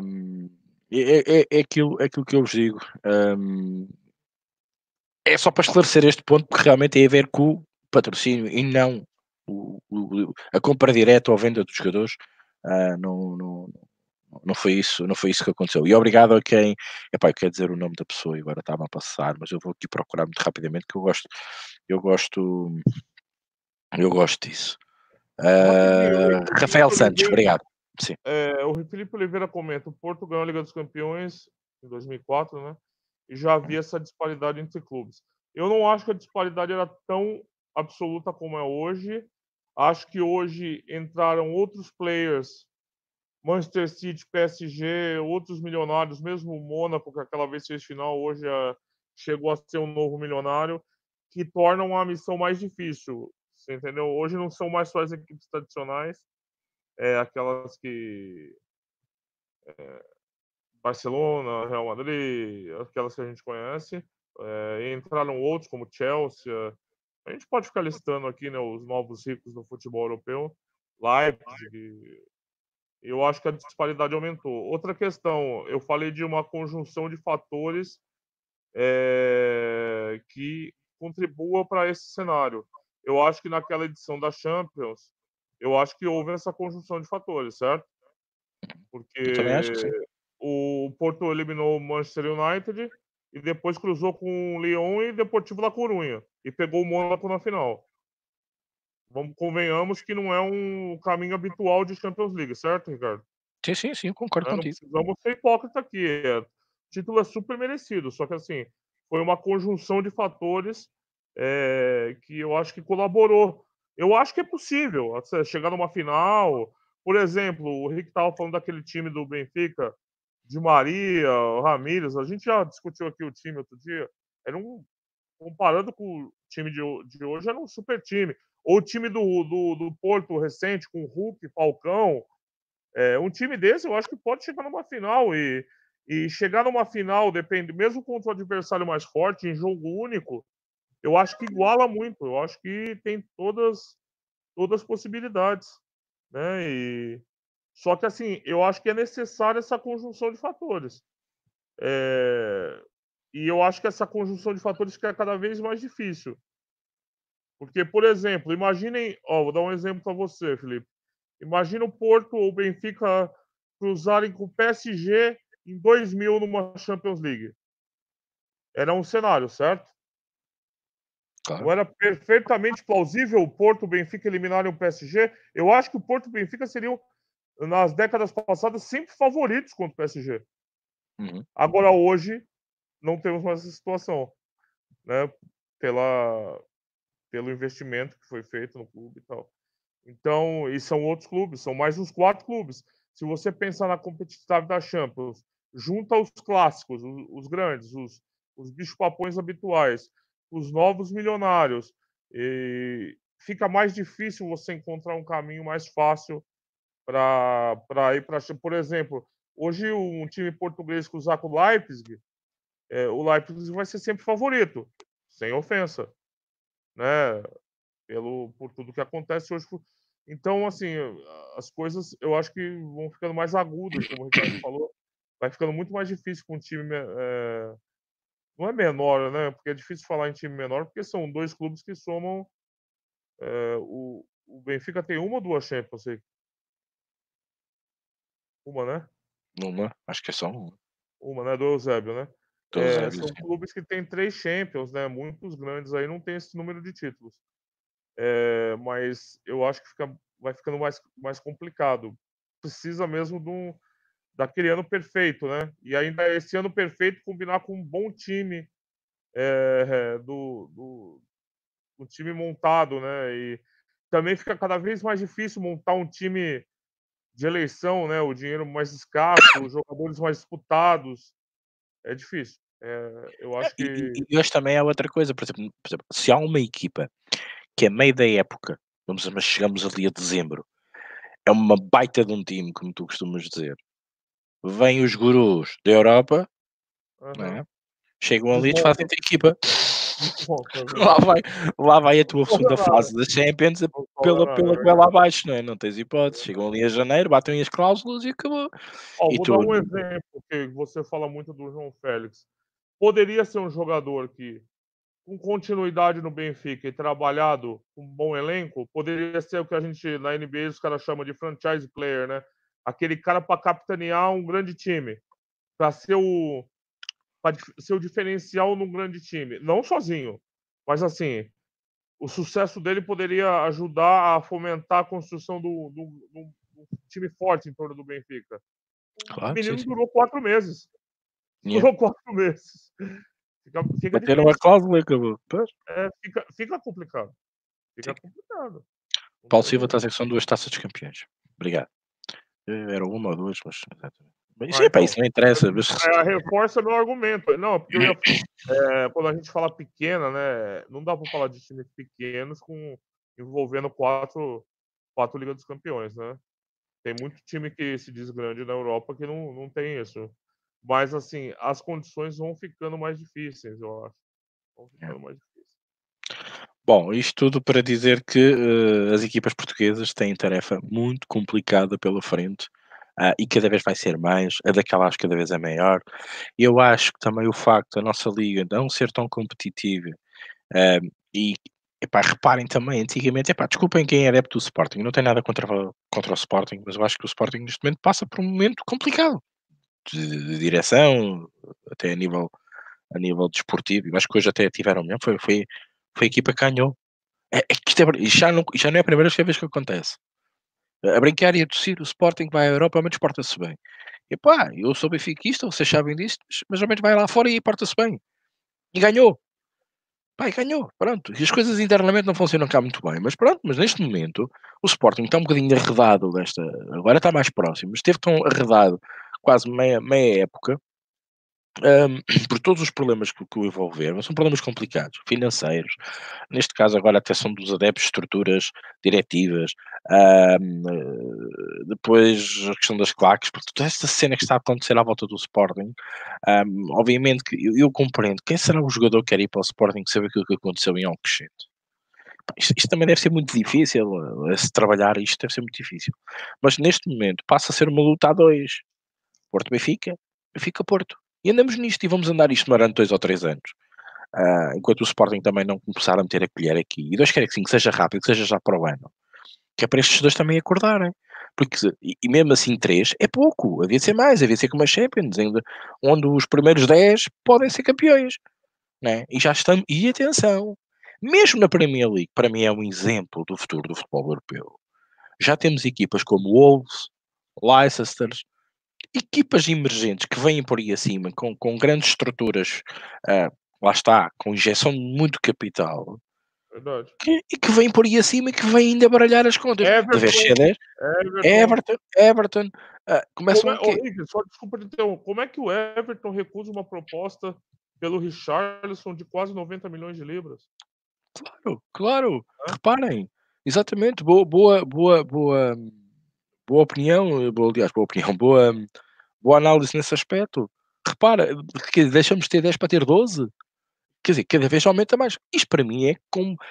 Um, é, é, é, aquilo, é aquilo que eu vos digo. Um, é só para esclarecer este ponto, porque realmente tem a ver com patrocínio e não o, o, a compra direta ou venda dos jogadores. Uh, não, não, não foi isso, não foi isso que aconteceu. E obrigado a quem, epá, eu quero dizer o nome da pessoa e agora estava a passar, mas eu vou aqui procurar muito rapidamente que eu gosto, eu gosto, eu gosto disso. Uh, Rafael Santos, obrigado. Sim. É, o Felipe Oliveira comenta: o Porto ganhou a Liga dos Campeões em 2004, né? E já havia essa disparidade entre clubes. Eu não acho que a disparidade era tão absoluta como é hoje. Acho que hoje entraram outros players, Manchester City, PSG, outros milionários, mesmo o Mônaco, que aquela vez fez final, hoje é, chegou a ser um novo milionário, que tornam a missão mais difícil. Entendeu? Hoje não são mais só as equipes tradicionais, é, aquelas que. É, Barcelona, Real Madrid, aquelas que a gente conhece. É, entraram outros, como Chelsea. A gente pode ficar listando aqui né, os novos ricos do futebol europeu. Leipzig. Eu acho que a disparidade aumentou. Outra questão, eu falei de uma conjunção de fatores é, que contribua para esse cenário. Eu acho que naquela edição da Champions, eu acho que houve essa conjunção de fatores, certo? Porque o Porto eliminou o Manchester United e depois cruzou com o Lyon e Deportivo La Corunha e pegou o Mônaco na final. Vamos convenhamos que não é um caminho habitual de Champions League, certo, Ricardo? Sim, sim, sim, concordo é, contigo. Vamos ser hipócritas aqui. É, o título é super merecido, só que assim, foi uma conjunção de fatores é, que eu acho que colaborou. Eu acho que é possível chegar numa final. Por exemplo, o Rick estava falando daquele time do Benfica, de Maria, Ramírez. A gente já discutiu aqui o time outro dia. Era um. Comparando com o time de, de hoje, era um super time. Ou o time do, do, do Porto recente, com Hulk, Falcão. É, um time desse, eu acho que pode chegar numa final. E, e chegar numa final, depende, mesmo contra o adversário mais forte, em jogo único, eu acho que iguala muito. Eu acho que tem todas todas as possibilidades, né? E só que assim, eu acho que é necessária essa conjunção de fatores. É... E eu acho que essa conjunção de fatores fica cada vez mais difícil. Porque, por exemplo, imaginem, ó, vou dar um exemplo para você, Felipe. Imagina o Porto ou o Benfica cruzarem com o PSG em 2000 numa Champions League. Era um cenário, certo? Claro. Não era perfeitamente plausível o Porto e o Benfica eliminarem o PSG? Eu acho que o Porto e o Benfica seriam, nas décadas passadas, sempre favoritos contra o PSG. Uhum. Agora, hoje, não temos mais essa situação. Né? Pela, pelo investimento que foi feito no clube e tal. Então, e são outros clubes, são mais uns quatro clubes. Se você pensar na competitividade da Champions, junta os clássicos, os, os grandes, os, os bichos-papões habituais, os novos milionários. E fica mais difícil você encontrar um caminho mais fácil para ir para. Por exemplo, hoje um time português cruzar com o Leipzig, é, o Leipzig vai ser sempre favorito, sem ofensa, né? Pelo, por tudo que acontece hoje. Então, assim, as coisas eu acho que vão ficando mais agudas, como o Ricardo falou. Vai ficando muito mais difícil com um time é, não é menor, né? Porque é difícil falar em time menor, porque são dois clubes que somam. É, o, o Benfica tem uma ou duas Champions? Uma, né? Uma, acho que é só uma. Uma, né? Do Eusébio, né? Do é, Eusébio, são sim. clubes que têm três Champions, né? Muitos grandes aí não tem esse número de títulos. É, mas eu acho que fica, vai ficando mais, mais complicado. Precisa mesmo um, daquele ano perfeito, né? E ainda esse ano perfeito combinar com um bom time é, do, do, do, time montado, né? E também fica cada vez mais difícil montar um time de eleição, né? O dinheiro mais escasso, os jogadores mais disputados. É difícil. É, eu acho que. E, e hoje também há outra coisa, por exemplo, por exemplo, se há uma equipa que é meio da época, vamos, mas chegamos ali a dezembro, é uma baita de um time, como tu costumas dizer. Vêm os gurus da Europa, uhum. é? chegam ali e fazem a equipa. lá, vai, lá vai a tua segunda fase da Champions pela, pela goela abaixo, não é? Não tens hipótese. Chegam ali a janeiro, batem as cláusulas e acabou. Oh, e vou tu... dar um exemplo que você fala muito do João Félix. Poderia ser um jogador que, com continuidade no Benfica e trabalhado com um bom elenco, poderia ser o que a gente na NBA os caras chamam de franchise player, né? Aquele cara para capitanear um grande time, para ser o para ser o diferencial num grande time. Não sozinho, mas assim, o sucesso dele poderia ajudar a fomentar a construção do, do, do, do time forte em torno do Benfica. Claro, o menino sim, sim. durou quatro meses. Yeah. Durou quatro meses. Fica, fica Bateram uma cláusula acabou. É, fica, fica complicado. Fica sim. complicado. Paulo Silva está a dizer que são duas taças de campeões. Obrigado. Eh, era uma ou duas, mas. Mas ah, então, isso não interessa. É, reforça meu argumento. Não, porque ia, é, quando a gente fala pequena, né? Não dá para falar de times pequenos com envolvendo quatro, quatro Liga dos Campeões, né? Tem muito time que se diz grande na Europa que não, não tem isso. Mas, assim, as condições vão ficando mais difíceis, eu acho. Vão ficando é. mais difíceis. Bom, isto tudo para dizer que uh, as equipas portuguesas têm tarefa muito complicada pela frente uh, e cada vez vai ser mais, a daquela acho que cada vez é maior. Eu acho que também o facto da nossa liga não ser tão competitiva uh, e epá, reparem também, antigamente, epá, desculpem quem é adepto do Sporting, não tem nada contra, contra o Sporting, mas eu acho que o Sporting neste momento passa por um momento complicado de, de direção, até a nível, a nível desportivo, mas que hoje até tiveram melhor, foi, foi, foi a equipa que ganhou. É, é é, já, não, já não é a primeira vez que acontece a brincar e a tossir, o Sporting vai à Europa, ao menos porta-se bem. E pá, eu sou benfiquista, vocês sabem disso, mas ao menos vai lá fora e porta-se bem. E ganhou. Pá, e ganhou, pronto. E as coisas internamente não funcionam cá muito bem, mas pronto, mas neste momento o Sporting está um bocadinho arredado desta, agora está mais próximo, esteve tão arredado quase meia, meia época, um, por todos os problemas que, que o envolveram, são problemas complicados, financeiros, neste caso agora até são dos adeptos, estruturas diretivas, um, depois a questão das claques, toda esta cena que está a acontecer à volta do Sporting, um, obviamente que eu, eu, compreendo, quem será o jogador que quer ir para o Sporting que sabe aquilo que aconteceu em Alcochete? Isto, isto, também deve ser muito difícil, se trabalhar isto deve ser muito difícil, mas neste momento passa a ser uma luta a dois, Porto Benfica, Benfica Porto, e andamos nisto e vamos andar isto durante dois ou três anos. Uh, enquanto o Sporting também não começar a meter a colher aqui. E Deus quer que sim, que seja rápido, que seja já para o ano. Que é para estes dois também acordarem. Porque, e, mesmo assim, três é pouco. Havia de ser mais, havia de ser como a Champions, onde os primeiros dez podem ser campeões. Né? E já estamos. E atenção, mesmo na Premier League, para mim é um exemplo do futuro do futebol europeu. Já temos equipas como Wolves, Leicester, equipas emergentes que vêm por aí acima, com, com grandes estruturas, uh, lá está, com injeção de muito capital, Verdade. Que, e que vêm por aí acima e que vêm ainda baralhar as contas. Everton, Everton, Everton, Everton uh, começam como é, oh, só desculpa então, como é que o Everton recusa uma proposta pelo Richarlison de quase 90 milhões de libras? Claro, claro. É? Reparem, exatamente, boa, boa, boa, boa boa opinião, boa, aliás, boa opinião, boa, boa análise nesse aspecto. Repara, deixamos de ter 10 para ter 12. Quer dizer, cada vez aumenta mais. Isto para mim é,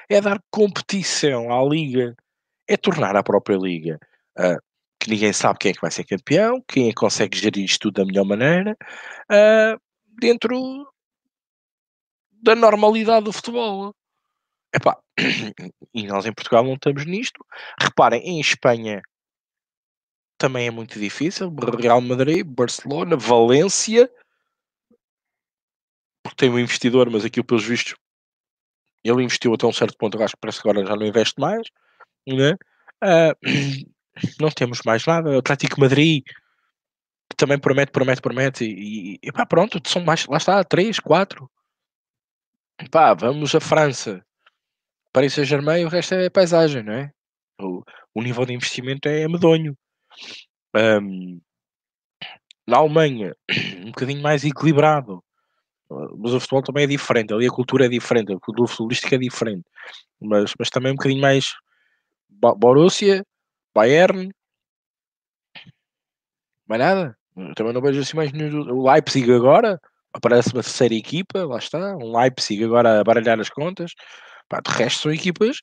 é dar competição à Liga. É tornar a própria Liga uh, que ninguém sabe quem é que vai ser campeão, quem é que consegue gerir isto tudo da melhor maneira, uh, dentro da normalidade do futebol. Epá, e nós em Portugal não estamos nisto. Reparem, em Espanha também é muito difícil. Real Madrid, Barcelona, Valência, porque tem um investidor, mas aquilo pelos vistos ele investiu até um certo ponto, acho que parece que agora já não investe mais, né? Uh, não temos mais nada. Atlético Madrid também promete, promete, promete, e, e pá, pronto, são mais, lá está, três, quatro. Pá, vamos à França, Paris Saint-Germain, o resto é paisagem, não é? O, o nível de investimento é medonho. Um, na Alemanha, um bocadinho mais equilibrado. Mas o futebol também é diferente, ali a cultura é diferente, a cultura futebolística é diferente. Mas, mas também um bocadinho mais Borussia, Bayern, mais nada. também não vejo assim mais nenhum. O Leipzig agora, aparece uma terceira equipa, lá está. Um Leipzig agora a baralhar as contas. Pá, de resto são equipas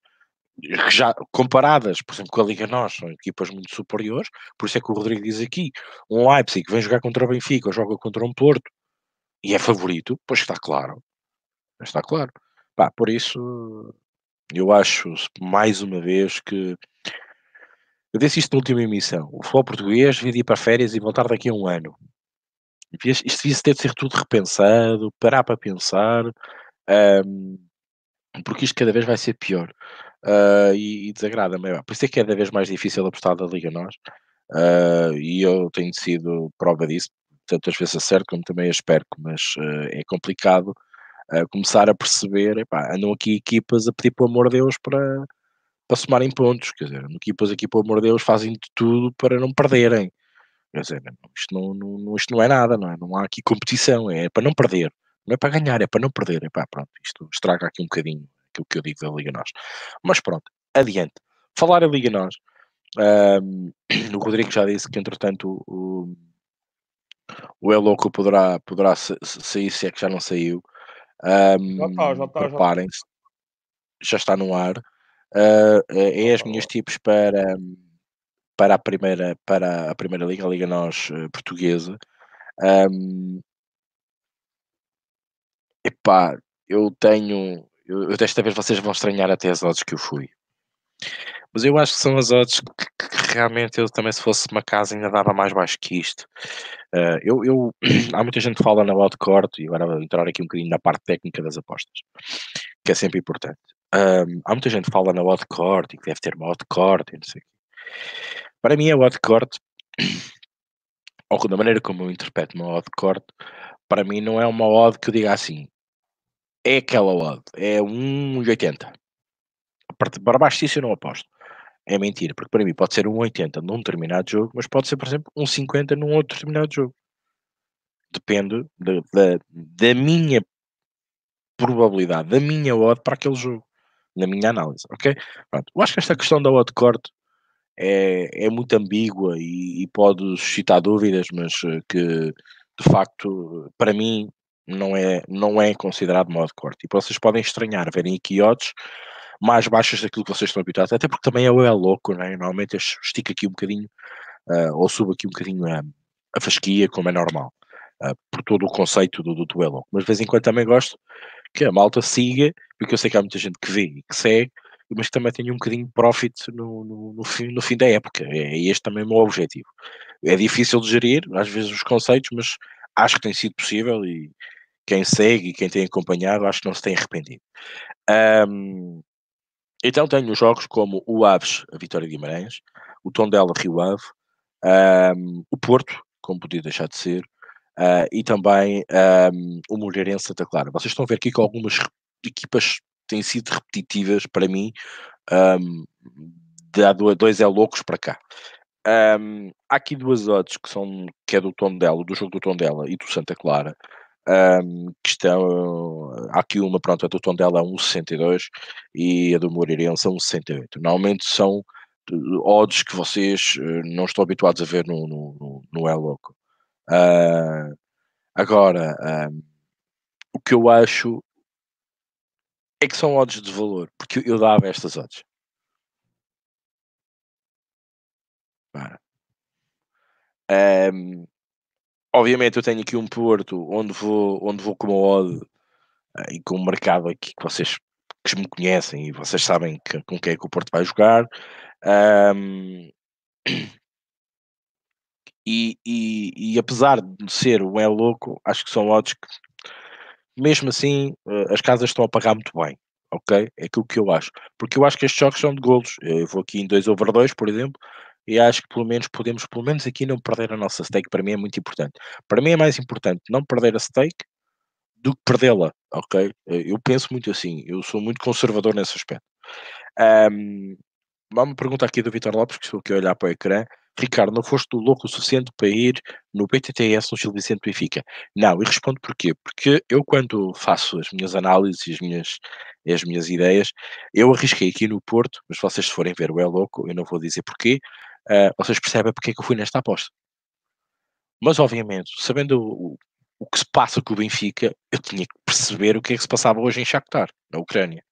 já comparadas, por exemplo, com a Liga Nós, são equipas muito superiores. Por isso é que o Rodrigo diz aqui: um Leipzig vem jogar contra o Benfica ou joga contra um Porto e é favorito, pois está claro. Está claro. Pá, por isso, eu acho, mais uma vez, que eu disse isto na última emissão. O futebol português devia ir para férias e voltar daqui a um ano. Isto devia ter de ser tudo repensado, parar para pensar, um, porque isto cada vez vai ser pior. Uh, e, e desagrada-me. Por isso é que é cada vez mais difícil apostar da Liga Nós. Uh, e eu tenho sido prova disso. Tantas vezes acerto como também as perco, mas uh, é complicado começar a perceber. Epá, andam aqui equipas a pedir, por amor de Deus, para, para somarem pontos. Quer dizer, equipas aqui, por amor de Deus, fazem de tudo para não perderem. Quer dizer, isto não, não, isto não é nada, não é? Não há aqui competição, é para não perder. Não é para ganhar, é para não perder. Epá, pronto, isto estraga aqui um bocadinho aquilo que eu digo da Liga Nós. Mas pronto, adiante. Falar a Liga Nós. Um, o Rodrigo já disse que, entretanto, o, o Louco poderá, poderá sair, se é que já não saiu. Um, já está, já está. Preparem-se. Já está no ar. Uh, é as minhas tipos para, para, a primeira, para a primeira Liga, a Liga Nós uh, portuguesa. Um, epá, eu tenho eu, eu, desta vez vocês vão estranhar até as odds que eu fui. Mas eu acho que são as odds que, que realmente eu também, se fosse uma casa, ainda dava mais baixo que isto. Uh, eu, eu, há muita gente que fala na court, e agora vou entrar aqui um bocadinho na parte técnica das apostas, que é sempre importante. Um, há muita gente que fala na court e que deve ter uma odd court e não sei Para mim, a court, ou da maneira como eu interpreto uma odd court, para mim não é uma odd que eu diga assim, é aquela odd, é 1,80. Para baixo disso eu não aposto. É mentira, porque para mim pode ser 1,80 num determinado jogo, mas pode ser, por exemplo, 1,50 num outro determinado jogo. Depende da, da, da minha probabilidade, da minha odd para aquele jogo, na minha análise, ok? Pronto. Eu acho que esta questão da odd corte é, é muito ambígua e, e pode suscitar dúvidas, mas eh, que de facto, para mim, não é, não é considerado modo corte. E vocês podem estranhar verem aqui odds mais baixas daquilo que vocês estão habituados, até porque também é é louco, né? normalmente estica aqui um bocadinho, uh, ou subo aqui um bocadinho a, a fasquia, como é normal, uh, por todo o conceito do, do, do é louco. Mas de vez em quando também gosto que a malta siga, porque eu sei que há muita gente que vê e que segue, mas que também tenha um bocadinho de profit no, no, no, fim, no fim da época. É, é este também o meu objetivo. É difícil de gerir, às vezes, os conceitos, mas acho que tem sido possível e quem segue e quem tem acompanhado acho que não se tem arrependido. Um, então tenho jogos como o Aves, a Vitória de Guimarães, o Tondela Rio Ave, um, o Porto, como podia deixar de ser, uh, e também um, o Moreirense Santa Clara. Vocês estão a ver aqui que algumas equipas têm sido repetitivas para mim, um, de dois é loucos para cá. Um, há aqui duas odds que são que é do Tondela, do jogo do Tondela e do Santa Clara, um, que estão, há aqui uma, pronto, a do Tondela a 1,62 e a do Moreirense a 1,68. Normalmente são eh, odds que vocês eh, não estão habituados a ver no, no, no É Louco. Uh, agora, um, o que eu acho é que são odds de valor, porque eu dava estas odds. Um, obviamente eu tenho aqui um Porto onde vou, onde vou com uma odd eh, e com um mercado aqui que vocês que me conhecem e vocês sabem que, com quem é que o Porto vai jogar. Um, e, e, e, apesar de ser um é louco, acho que são odds que mesmo assim eh, as casas estão a pagar muito bem. Ok? É aquilo que eu acho. Porque eu acho que estes jogos são de golos. Eu vou aqui em 2 over 2, por exemplo, e acho que pelo menos podemos, pelo menos aqui, não perder a nossa stake. Para mim é muito importante. Para mim é mais importante não perder a stake do que perdê-la, ok? Eu penso muito assim, eu sou muito conservador nesse aspecto. Um, uma pergunta aqui do Vitor Lopes, que estou aqui a olhar para o ecrã. Ricardo, não foste louco o suficiente para ir no BTTS no Gil Vicente Benfica? Não, e respondo porquê? Porque eu, quando faço as minhas análises as minhas, as minhas ideias, eu arrisquei aqui no Porto, mas vocês se forem ver o É Louco, eu não vou dizer porquê, uh, vocês percebem porque é que eu fui nesta aposta. Mas, obviamente, sabendo o, o que se passa com o Benfica, eu tinha que perceber o que é que se passava hoje em Shakhtar, na Ucrânia.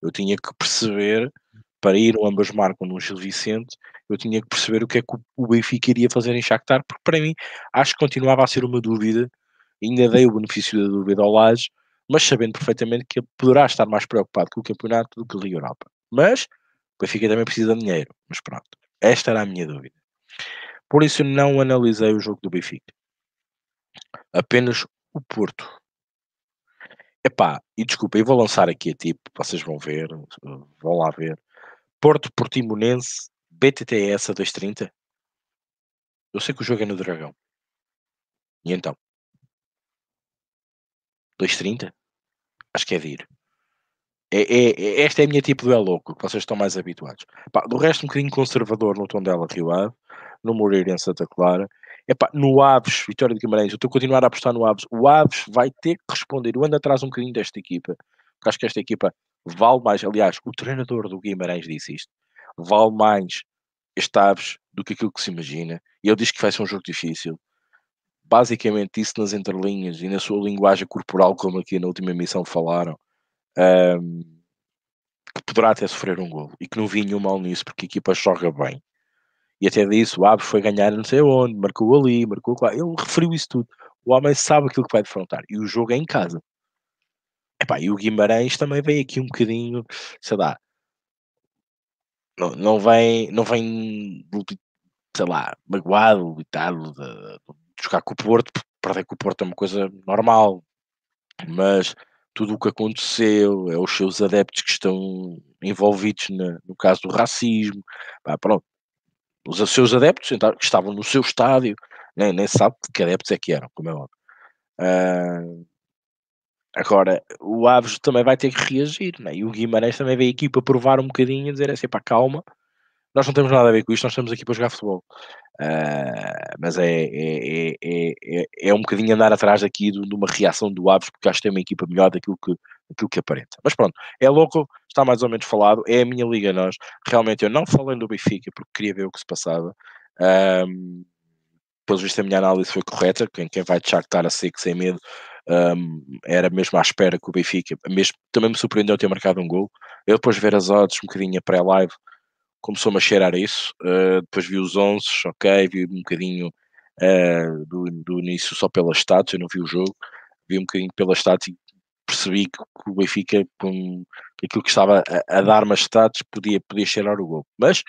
Eu tinha que perceber, para ir o ambas marcam no Gil Vicente, eu tinha que perceber o que é que o Benfica iria fazer em Shakhtar, porque para mim acho que continuava a ser uma dúvida, ainda dei o benefício da dúvida ao Laje, mas sabendo perfeitamente que ele poderá estar mais preocupado com o campeonato do que a Liga Europa. Mas o Benfica também precisa de dinheiro, mas pronto, esta era a minha dúvida. Por isso não analisei o jogo do Benfica. Apenas o Porto. Epá, e desculpa, eu vou lançar aqui a tipo, vocês vão ver, vão lá ver. Porto Portimonense BTTS a 2,30? Eu sei que o jogo é no Dragão. E então? 2,30? Acho que é de ir. É, é, é, esta é a minha tipo de louco, que vocês estão mais habituados. Pá, do resto, um bocadinho conservador no Tondela Rio Ave, no Moreira em Santa Clara. Epá, no Aves, Vitória de Guimarães, eu estou a continuar a apostar no Aves. O Aves vai ter que responder. Eu ando atrás um bocadinho desta equipa, porque acho que esta equipa vale mais. Aliás, o treinador do Guimarães disse isto: vale mais este Aves do que aquilo que se imagina. E ele diz que vai ser um jogo difícil. Basicamente, isso nas entrelinhas e na sua linguagem corporal, como aqui na última emissão falaram, um, que poderá até sofrer um gol e que não vi nenhum mal nisso porque a equipa joga bem. E até disse: o Aves foi ganhar não sei onde, marcou ali, marcou lá. Ele referiu isso tudo. O homem sabe aquilo que vai defrontar e o jogo é em casa. Epá, e o Guimarães também veio aqui um bocadinho, sei lá, não, não vem, não vem, sei lá, magoado, irritado de, de jogar com o Porto, perder com o Porto é uma coisa normal, mas tudo o que aconteceu, é os seus adeptos que estão envolvidos na, no caso do racismo, pá, pronto, os seus adeptos que estavam no seu estádio, nem, nem sabe que adeptos é que eram, como é óbvio. Uh, Agora, o Aves também vai ter que reagir, né? e o Guimarães também veio aqui para provar um bocadinho dizer assim, pá, calma, nós não temos nada a ver com isto, nós estamos aqui para jogar futebol. Uh, mas é, é, é, é, é um bocadinho andar atrás aqui de, de, uma reação do Aves, porque acho que tem uma equipa melhor daquilo que, daquilo que aparenta. Mas pronto, é louco, está mais ou menos falado, é a minha liga nós. Realmente eu não falei do Benfica porque queria ver o que se passava. Um, pelos vistos a minha análise foi correta, quem, quem vai estar a seco sem medo um, era mesmo à espera que o Benfica, mesmo, também me surpreendeu ter marcado um gol. Eu depois ver as odds, um bocadinho a pré-live, começou-me a cheirar isso. Uh, depois vi os 11, ok, vi um bocadinho uh, do, do início só pelas status, eu não vi o jogo, vi um bocadinho pelas status e percebi que, que o Benfica, com aquilo que estava a, a dar-me as status, podia, podia cheirar o gol. Mas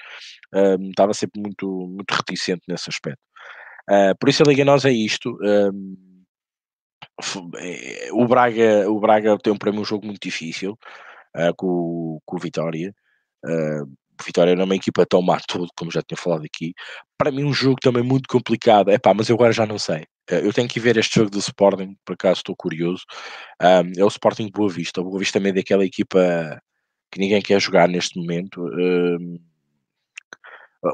uh, estava sempre muito, muito reticente nesse aspecto. Uh, por isso a Liga Nós é isto. É, o Braga, o Braga tem para mim um jogo muito difícil uh, com, com o Vitória. Uh, Vitória é uma equipa tão má todo, como já tinha falado aqui. Para mim, um jogo também muito complicado. É pá, mas eu agora já não sei. Uh, eu tenho que ver este jogo do Sporting, por acaso estou curioso. Um, é o Sporting Boa Vista. O Boa Vista também é daquela equipa que ninguém quer jogar neste momento. Uh,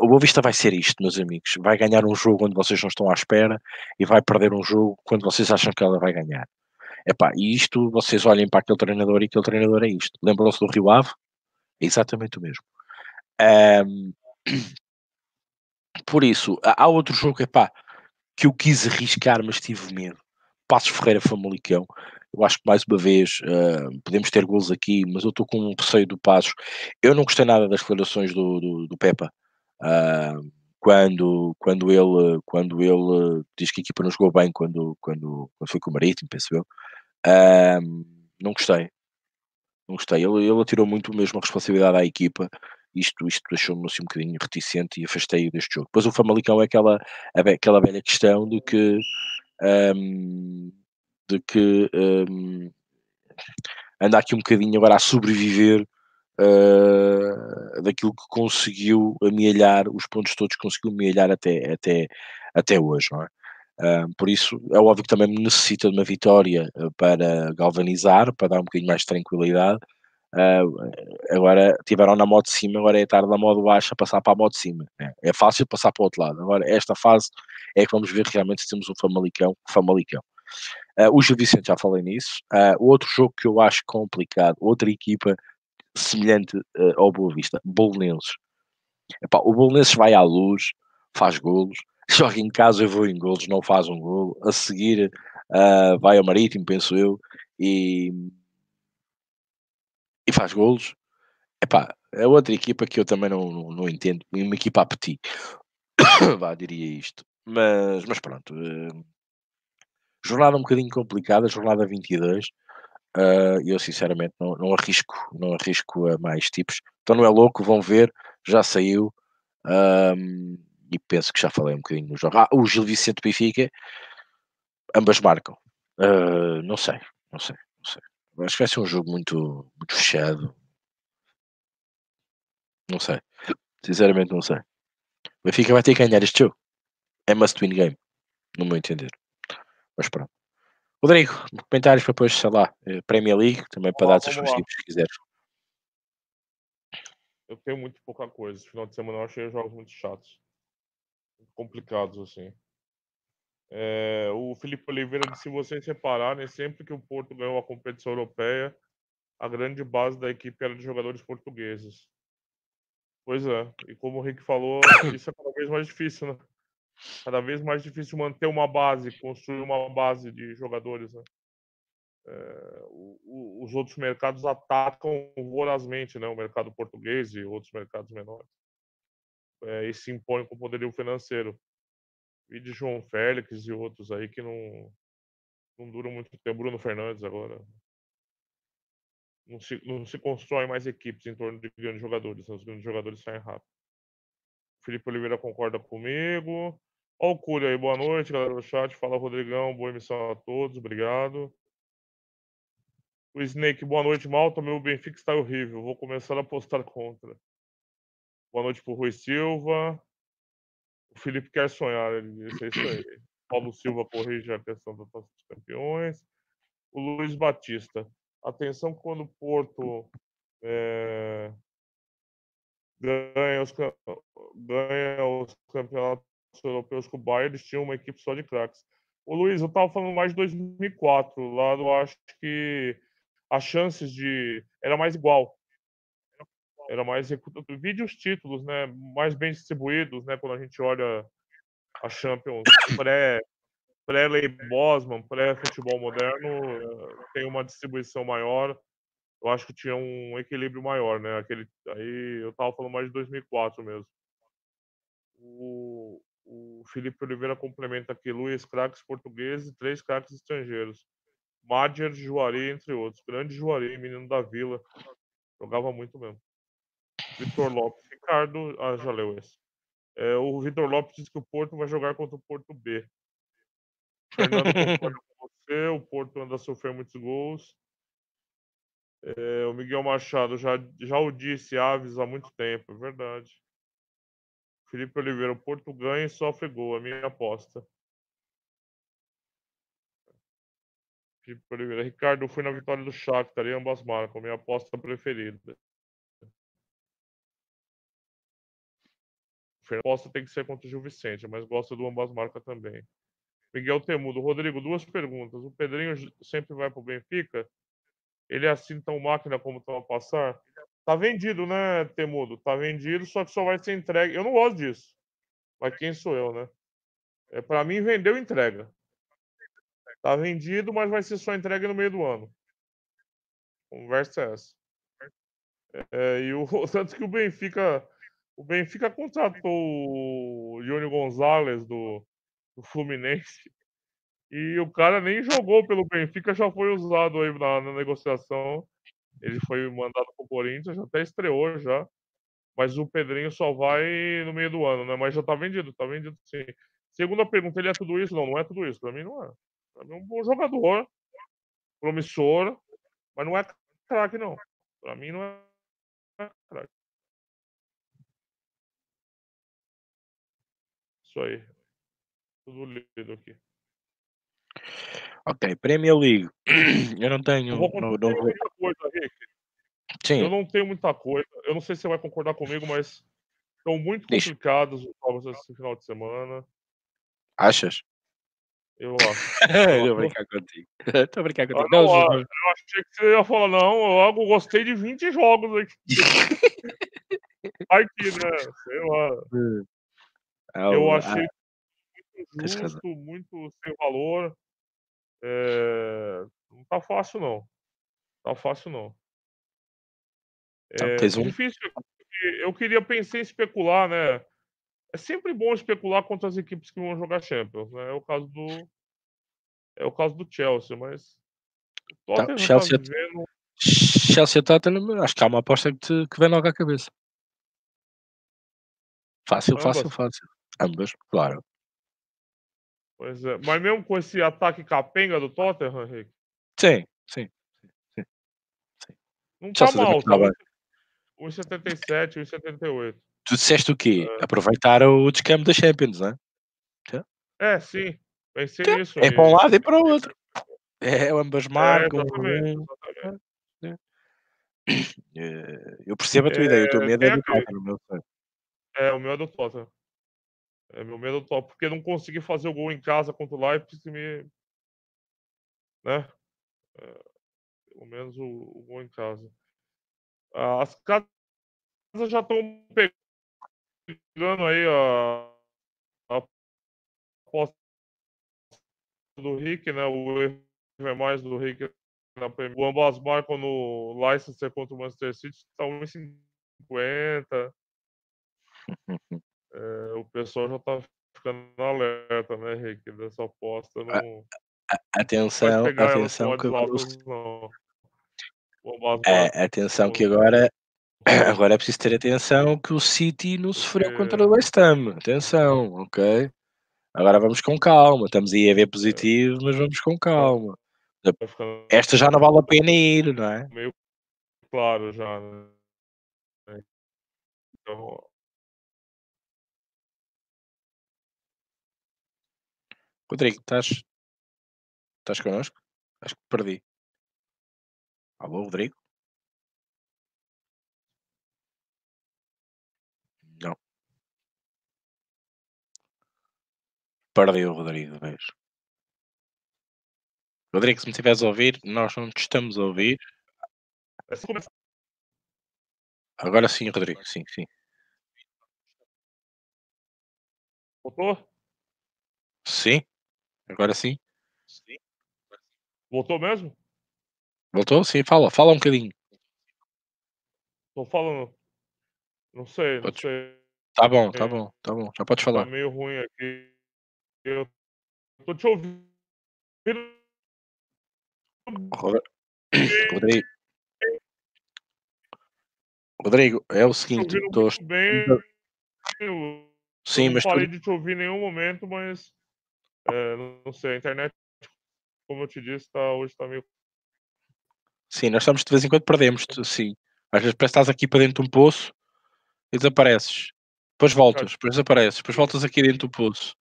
o Boa Vista vai ser isto, meus amigos. Vai ganhar um jogo onde vocês não estão à espera e vai perder um jogo quando vocês acham que ela vai ganhar. E isto, vocês olhem para aquele treinador e aquele treinador é isto. Lembram-se do Rio Ave? É exatamente o mesmo. Um, por isso, há outro jogo, epá, que eu quis arriscar, mas tive medo. Passos Ferreira Famalicão. Eu acho que mais uma vez uh, podemos ter gols aqui, mas eu estou com um receio do Passos. Eu não gostei nada das declarações do, do, do Pepa Uh, quando, quando, ele, quando ele diz que a equipa não jogou bem quando, quando, quando foi com o Marítimo, penso eu, uh, não gostei. Não gostei. Ele, ele atirou muito mesmo a responsabilidade à equipa. Isto, isto deixou-me assim um bocadinho reticente e afastei deste jogo. Depois o Famalicão é aquela, aquela velha questão de que um, de que um, anda aqui um bocadinho agora a sobreviver uh, daquilo que conseguiu amealhar, os pontos todos conseguiu amealhar até, até, até hoje, não é? Uh, por isso, é óbvio que também necessita de uma vitória uh, para galvanizar, para dar um bocadinho mais de tranquilidade, Uh, agora tiveram na moto de cima, agora é tarde na modo baixa passar para a moto de cima. É, é, fácil passar para o outro lado. Agora, esta fase é que vamos ver realmente se temos um Famalicão. Famalicão. Uh, o Gil Vicente já falei nisso. Uh, outro jogo que eu acho complicado, outra equipa semelhante uh, ao Boa Vista, Bolonenses. Epá, o Bolonenses vai à luz, faz golos, joga em casa, eu vou em golos, não faz um golo. A seguir vai ao Marítimo, penso eu, e e faz golos. Epá, é outra equipa que eu também não, não, não entendo, uma equipa a petit, vá, diria isto. Mas, mas pronto, uh, jornada um bocadinho complicada, jornada 22, uh, eh, eu sinceramente não, não arrisco, não arrisco a mais tipos. Então não é louco, vão ver, já saiu, um, e penso que já falei um bocadinho no jogo. Ah, o Gil Vicente Benfica, ambas marcam. Uh, não sei, não sei. Acho que vai ser um jogo muito, muito fechado. Não sei. Sinceramente não sei. O Benfica vai ter que ganhar este jogo. É must win game. No meu entender. Mas pronto. Rodrigo, comentários para depois, sei lá, eh, Premier League, também para dar os seus se quiseres. Eu tenho muito pouca coisa. Esse final de semana eu achei jogos muito chatos. Muito complicados, assim. É, o Felipe Oliveira disse: se vocês repararem, sempre que o Porto ganhou a competição europeia, a grande base da equipe era de jogadores portugueses. Pois é, e como o Rick falou, isso é cada vez mais difícil, né? Cada vez mais difícil manter uma base, construir uma base de jogadores, né? É, o, o, os outros mercados atacam vorazmente, né? O mercado português e outros mercados menores. É, e se impõem com poderio financeiro e de João Félix e outros aí que não, não duram muito tempo. Bruno Fernandes agora. Não se, não se constrói mais equipes em torno de grandes jogadores. Né? Os grandes jogadores saem rápido. Felipe Oliveira concorda comigo. Ó o Cúria aí, boa noite, galera do chat. Fala, Rodrigão. Boa emissão a todos, obrigado. O Snake, boa noite, Malta. Meu Benfica está horrível. Vou começar a postar contra. Boa noite pro Rui Silva. O Felipe quer sonhar, ele disse, é isso aí. Paulo Silva corrige a questão da Taça dos Campeões. O Luiz Batista. Atenção quando o Porto é, ganha, os, ganha os campeonatos europeus com o Bayern, eles tinham uma equipe só de craques. O Luiz, eu estava falando mais de 2004. Lá eu acho que as chances de. Era mais igual era mais vídeo os títulos, né, mais bem distribuídos, né, quando a gente olha a Champions pré pré Lei Bosman, pré futebol moderno, eh, tem uma distribuição maior. Eu acho que tinha um equilíbrio maior, né? Aquele aí eu tava falando mais de 2004 mesmo. O, o Felipe Oliveira complementa aqui Luiz craques portugueses e três craques estrangeiros. Madger, Juari, entre outros. Grande Juari, menino da Vila. Jogava muito mesmo. Vitor Lopes. Ricardo, ah, já leu esse. É, o Vitor Lopes diz que o Porto vai jogar contra o Porto B. Fernando concorda com você, o Porto anda a sofrer muitos gols. É, o Miguel Machado já, já o disse, Aves, há muito tempo, é verdade. Felipe Oliveira, o Porto ganha e sofre gol, é minha aposta. Felipe Oliveira, Ricardo, fui na vitória do Shakhtar e ambas marcam, minha aposta preferida. Fernando tem que ser contra o Gil Vicente, mas gosta do ambas marcas também. Miguel Temudo. Rodrigo, duas perguntas. O Pedrinho sempre vai para o Benfica? Ele é assim tão máquina como estão a passar? Tá vendido, né, Temudo? Tá vendido, só que só vai ser entregue. Eu não gosto disso. Mas quem sou eu, né? É, para mim, vendeu entrega. Tá vendido, mas vai ser só entregue no meio do ano. Conversa é essa. É, e o tanto que o Benfica o Benfica contratou o Júnior Gonzalez do, do, Fluminense e o cara nem jogou pelo Benfica, já foi usado aí na, na negociação. Ele foi mandado para o Corinthians, já até estreou já. Mas o Pedrinho só vai no meio do ano, né? Mas já tá vendido, tá vendido sim. Segunda pergunta, ele é tudo isso? Não, não é tudo isso. Para mim não é. Pra mim é um bom jogador, promissor, mas não é craque, não. Para mim não é craque. Isso aí. Tudo lido aqui. Ok, Premier League. Eu não tenho. Eu não, não vou... coisa, Rick. Sim. Eu não tenho muita coisa. Eu não sei se você vai concordar comigo, mas estão muito Diz. complicados os jogos esse final de semana. Achas? Eu acho. Estou brincar contigo. Estou brincar Ah, contigo. não, Não, ah, mas- eu achei que você ia falar, não, eu logo gostei de 20 jogos aqui. Ai que, né? Sei lá. Ah, Eu achei ah, muito justo, muito sem valor. É, Não tá fácil, não. Tá fácil, não. É um- difícil. Eu queria pensar em especular, né? É sempre bom especular contra as equipes que vão jogar Champions, né? É o caso do. É o caso do Chelsea, mas. Tottenham tá Chelsea- vivendo. Chelsea Tottenham, acho que há uma aposta que, te, que vem logo à cabeça. Fácil, fácil, fácil. Ambas, claro. Pois é. Mas mesmo com esse ataque capenga do Tottenham, Henrique, Sim, sim. não tá Chelsea também mal. tá Tá bem. 1,77, 1,78. Tu disseste o quê? É. Aproveitar o descampo da Champions, não é? É, sim. Pensei Então, nisso. É aí. para um lado e para o outro. É, ambas É, marcam. exatamente, um- exatamente. Eh, Eu percebo a tua ideia, o teu É, medo é do Tottenham. É, o meu é do Tottenham. É, meu medo do Tottenham. Porque não consegui fazer o gol em casa contra o Leipzig me. Né? É, pelo menos o, o gol em casa. Ah, As casas já estão pegando aí a, a aposta do Rick, né? O erro é mais do Rick na Premier. O ambas marcam no Leicester contra o Manchester City, tá 1,50. É, o pessoal já tá ficando alerta, né, Rick, dessa aposta. Não Atenção, atenção que é, atenção que agora, agora é preciso ter atenção que o City não sofreu contra o Porque- West Ham. Atenção, ok? Agora vamos com calma. Estamos aí a É. ver positivos, mas vamos com calma. vai ficando Esta já não vale a pena ir, não é? meio claro já, né? Então, Rodrigo, estás, estás connosco? Acho que perdi. Alô, Rodrigo? Não. Perdeu o Rodrigo vez. Rodrigo, se me estiveres a ouvir, nós não te estamos a ouvir. Agora sim, Rodrigo, sim, sim. Voltou? Sim? Agora sim? Voltou mesmo? Voltou? Sim, fala, fala um bocadinho. Tô falando. Não sei, não sei. Tá bom, tá É. bom, tá bom. Já podes Tá falar. meio ruim aqui. Eu tô te ouvindo. Rodrigo. Rodrigo, é o Te seguinte, muito bem. Eu Sim, não mas tu- parei de te ouvir em nenhum momento, mas é, não sei, a internet, como eu te disse, tá, hoje tá meio. sim, nós estamos de vez em quando perdemos, sim. Às vezes parece que estás aqui para dentro de um poço e desapareces. Depois voltas, depois desapareces, depois voltas aqui dentro do poço.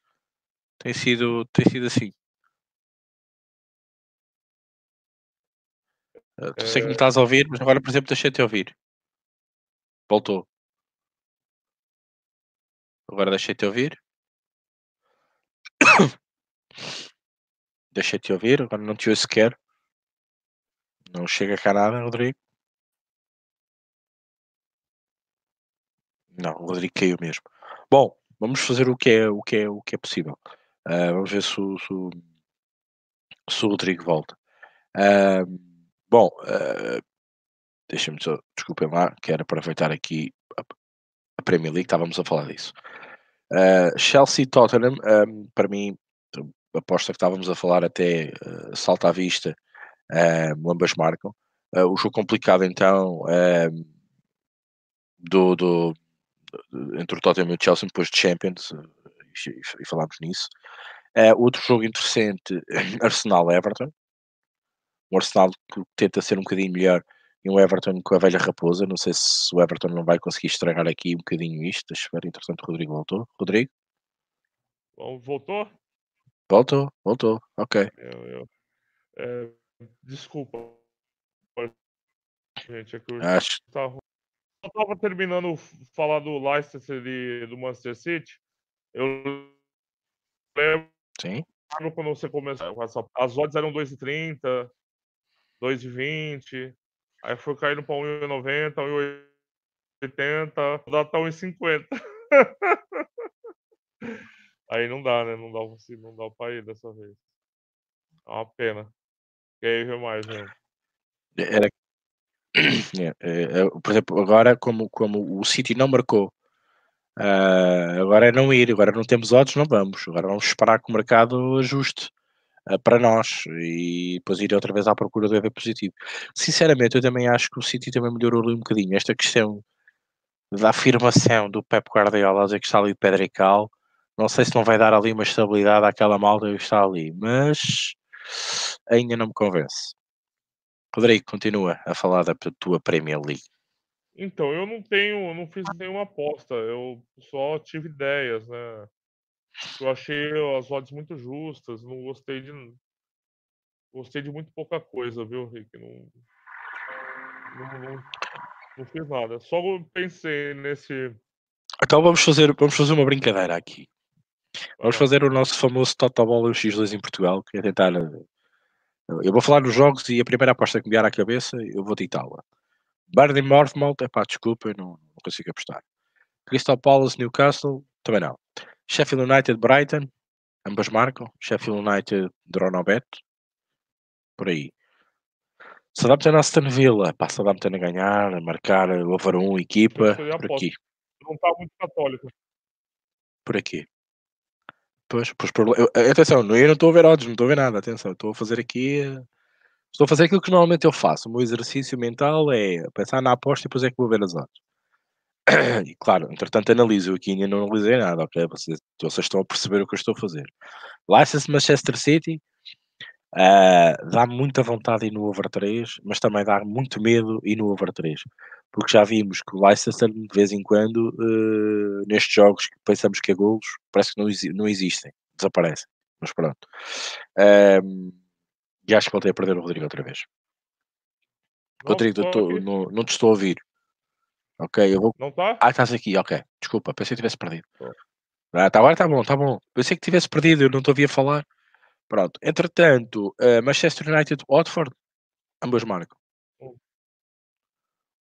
Tem sido, tem sido assim. Eh, Tu sei que me É. estás a ouvir, mas agora, por exemplo, deixei-te ouvir. Voltou. Agora deixei-te ouvir. Deixei-te ouvir, agora não te ouço sequer. Não chega cá nada, Rodrigo. Não, o Rodrigo caiu mesmo. Bom, vamos fazer o que é, o que é, o que é possível. Ah, vamos ver se o, se se o Rodrigo volta. Ah, bom, ah, deixa-me só, desculpem lá, quero aproveitar aqui a, a Premier League, estávamos a falar disso. Ah, Chelsea Tottenham, ah, para mim, aposta que estávamos a falar até salta à vista, ah, ambas marcam. Ah, o jogo complicado então ah, do, do, entre o Tottenham e o Chelsea depois de Champions, e, e- falámos nisso. Outro jogo interessante, Arsenal-Everton. Um Arsenal que tenta ser um bocadinho melhor e um Everton com a velha raposa. Não sei se o Everton não vai conseguir estragar aqui um bocadinho isto. Deixa eu ver, entretanto, o Rodrigo voltou. Rodrigo? Bom, voltou? Voltou, voltou, ok. Eu, eu, é, desculpa. Gente, é que eu Acho. Tava... Eu tava terminando falar do Leicester e do Manchester City. Eu lembro Sim. quando você começou. As odds eram 2,30, 2,20. Aí foi caindo pra 1,90, 1,80. Dá até 1,50. Aí não dá, né? Não dá, não dá pra ir dessa vez. É uma pena. E aí mais mesmo. Era é, é, é, por exemplo, agora como, como o City não marcou, uh, agora é não ir, agora não temos odds, não vamos, agora vamos esperar que o mercado ajuste uh, para nós e depois ir outra vez à procura do EV positivo. Sinceramente, eu também acho que o City também melhorou ali um bocadinho. Esta questão da afirmação do Pep Guardiola, dizer que está ali de pedra e cal, não sei se não vai dar ali uma estabilidade àquela malta que está ali, mas ainda não me convence. Rodrigo, continua a falar da tua Premier League. Então, eu não tenho, não fiz nenhuma aposta, eu só tive ideias, né? Eu achei as odds muito justas, não gostei de gostei de muito pouca coisa, viu, Rick? Não, não, não, não fiz nada. Só pensei nesse. Então vamos fazer, vamos fazer uma brincadeira aqui. Vamos fazer o nosso famoso Totobola X2 em Portugal, que é tentar eu vou falar dos jogos e a primeira aposta que me vier à cabeça, eu vou ditá-la. Burnley Morpmouth, é pá, desculpa, eu não, não consigo apostar. Crystal Palace Newcastle, também não. Sheffield United Brighton, ambas marcam. Sheffield United Dronobet, por aí. Southampton Aston Villa, pá, Southampton a ganhar, a marcar, over 1, equipa, por aqui. Não está muito católico. Por aqui. Pois, pois eu, atenção, eu não estou a ver odds, não estou a ver nada, atenção, estou a fazer aqui. Estou a fazer aquilo que normalmente eu faço. O meu exercício mental é pensar na aposta e depois é que vou ver as odds. E claro, entretanto analiso, eu aqui ainda não analisei nada, ok? Vocês, vocês estão a perceber o que eu estou a fazer. License Manchester City uh, dá muita vontade ir no over 3, mas também dá muito medo ir no over 3 porque já vimos que o Leicester, de vez em quando, uh, nestes jogos que pensamos que é golos, parece que não, não existem, desaparecem. Mas pronto. Um, e acho que voltei a perder o Rodrigo outra vez. Não, Rodrigo, não, não te estou a ouvir. Ok, eu vou. Não está? Ah, estás aqui, ok. Desculpa, pensei que tivesse perdido. Ah, tá, agora está bom, está bom. Pensei que tivesse perdido, eu não te ouvia falar. Pronto. Entretanto, uh, Manchester United, Watford, ambas marcam.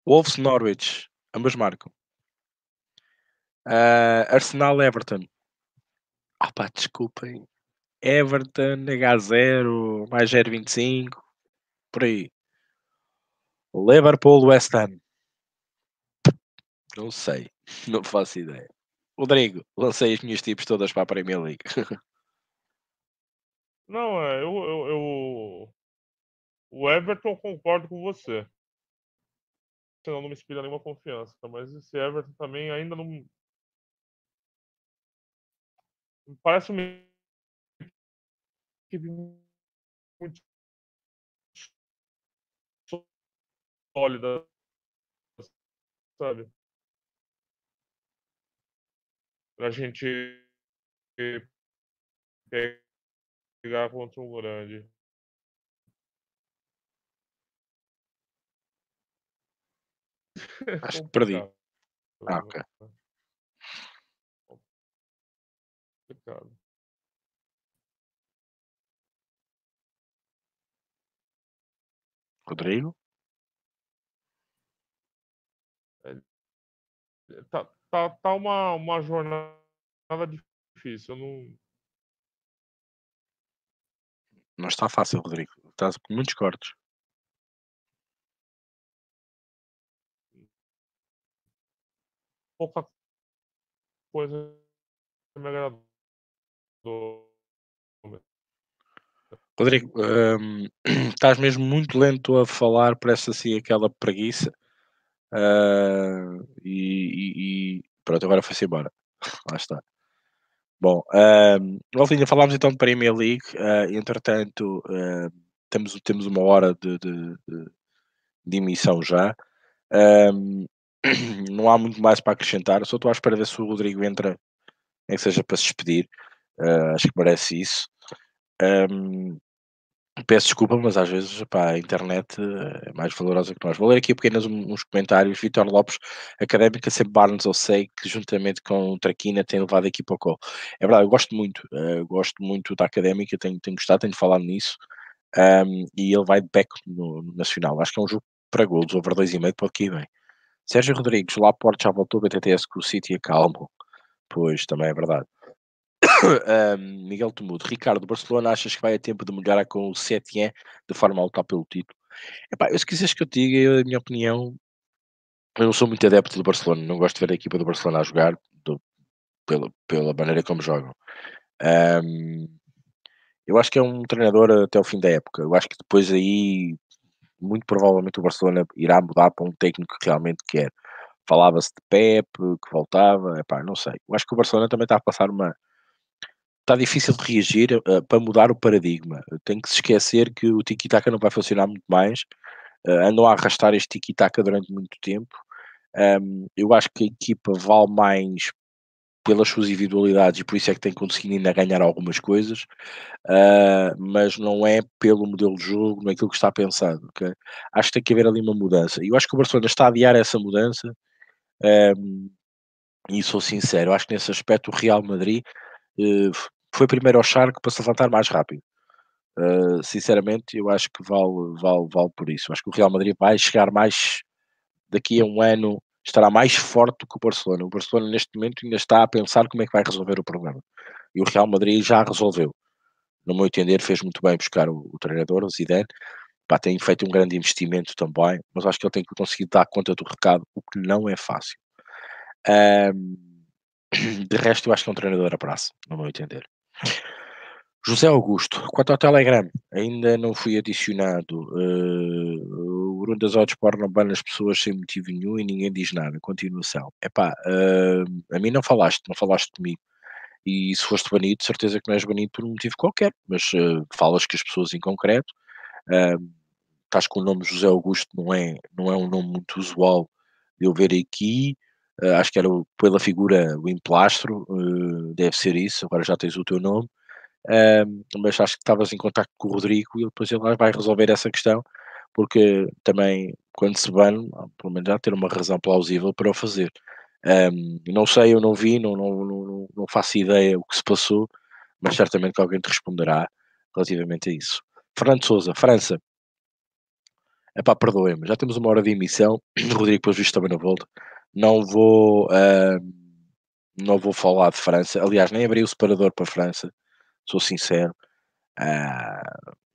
Wolves Norwich, ambas marcam. Uh, Arsenal Everton. Ah pá, desculpem. Everton, H0, mais 0,25, por aí. Liverpool West Ham. Não sei, não faço ideia. Rodrigo, lancei as minhas tipos todas para a Premier League. não, é, eu, eu, eu, O Everton concordo com você senão não me inspira nenhuma confiança. Mas esse Everton também ainda não. Parece uma equipe muito sólida, sabe? Pra gente pegar contra um grande. Acho que perdi. Ah, ok. Complicado. Rodrigo? É, tá, tá, tá uma, uma jornada difícil. Eu não. Não está fácil, Rodrigo. Estás com muitos cortes. Pouca coisa me agradou. Rodrigo, hum, estás mesmo muito lento a falar, parece assim aquela preguiça. Uh, e, e, pronto, agora foi-se embora. Lá está. Bom, um, Valtinha, falámos então de Premier League. Uh, entretanto, uh, temos, temos uma hora de, de, de, de emissão já. Um, não há muito mais para acrescentar. Só estou à espera ver se o Rodrigo entra, nem que seja para se despedir. Uh, acho que merece isso. Um, Peço desculpa, mas às vezes pá, a internet eh, é mais valorosa que nós. Vou ler aqui apenas uns comentários. Vitor Lopes, académica, sempre Barnes, eu sei que juntamente com o Traquina tem levado a equipa ao colo. É verdade, eu gosto muito, uh, gosto muito da académica, tenho, tenho gostado, tenho falado nisso. Um, e ele vai de back no, no, Nacional. Acho que é um jogo para golos, over 2,5 pode que ir bem. Sérgio Rodrigues, Laporte já voltou, BTTS com o City acalmo. Pois, também é verdade. um, Miguel Temudo, Ricardo, Barcelona, achas que vai a tempo de melhorar com o Setien de forma a lutar pelo título? Epá, eu, se quiseres que eu te diga, a minha opinião, eu não sou muito adepto do Barcelona, não gosto de ver a equipa do Barcelona a jogar do, pela, pela maneira como jogam. Um, eu acho que é um treinador até o fim da época. Eu acho que depois aí, muito provavelmente, o Barcelona irá mudar para um técnico que realmente quer. Falava-se de Pep, que voltava, epá, não sei. Eu acho que o Barcelona também está a passar uma, está difícil de reagir uh, para mudar o paradigma. Tem que se esquecer que o tiki-taka não vai funcionar muito mais. Uh, andam a arrastar este tiki-taka durante muito tempo. Um, eu acho que a equipa vale mais pelas suas individualidades e por isso é que tem conseguido ainda ganhar algumas coisas, uh, mas não é pelo modelo de jogo, não é aquilo que está pensado. Okay? Acho que tem que haver ali uma mudança. E eu acho que o Barcelona está a adiar essa mudança. Um, e sou sincero, acho que nesse aspecto o Real Madrid uh, foi primeiro ao charco para se levantar mais rápido. Uh, sinceramente, eu acho que vale, vale, vale por isso. Acho que o Real Madrid vai chegar mais daqui a um ano, estará mais forte do que o Barcelona. O Barcelona, neste momento, ainda está a pensar como é que vai resolver o problema. E o Real Madrid já resolveu. No meu entender, fez muito bem buscar o, o treinador, o Zidane. Pá, tem feito um grande investimento também, mas acho que ele tem que conseguir dar conta do recado, o que não é fácil. Um, de resto, eu acho que é um treinador a prazo, no meu entender. José Augusto, quanto ao Telegram, ainda não fui adicionado. Uh, o Bruno das Odds não ban as pessoas sem motivo nenhum e ninguém diz nada. Continuação. Epá, uh, a mim não falaste, não falaste comigo. E se foste banido, certeza que não és banido por um motivo qualquer, mas uh, falas que as pessoas em concreto. Uh, estás com o nome José Augusto, não é, não é um nome muito usual de eu ver aqui. Uh, acho que era pela figura, o emplastro, uh, deve ser isso, agora já tens o teu nome, uh, mas acho que estavas em contato com o Rodrigo e depois ele vai resolver essa questão, porque também, quando se bane, pelo menos já ter uma razão plausível para o fazer. Um, não sei, eu não vi, não, não, não, não faço ideia o que se passou, mas certamente que alguém te responderá relativamente a isso. Fernando Souza, França. Epá, perdoem-me, já temos uma hora de emissão, Rodrigo depois visto também na volta. Não vou, não vou falar de França. Aliás, nem abri o separador para a França, sou sincero. Uh,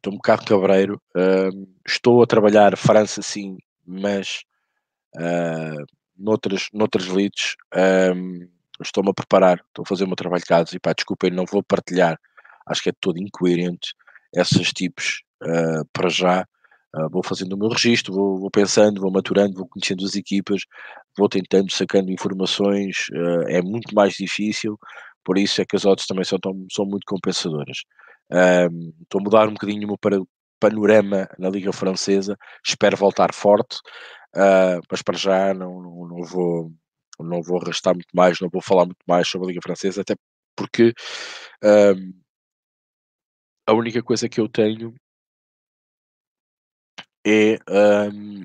estou um bocado cabreiro. Uh, estou a trabalhar França, sim, mas uh, noutras, noutras leads. estou-me a preparar, estou a fazer o meu trabalho de casa e pá, desculpem, não vou partilhar. Acho que é todo incoerente esses tipos uh, para já. Uh, vou fazendo o meu registro, vou, vou, pensando, vou maturando, vou conhecendo as equipas, vou tentando, sacando informações, uh, é muito mais difícil, por isso é que as odds também são, tão, são muito compensadoras. Uh, estou a mudar um bocadinho o meu panorama na Liga Francesa, espero voltar forte, ah, mas para já não, não, não, vou não vou arrastar muito mais, não vou falar muito mais sobre a Liga Francesa, até porque a única coisa que eu tenho é um,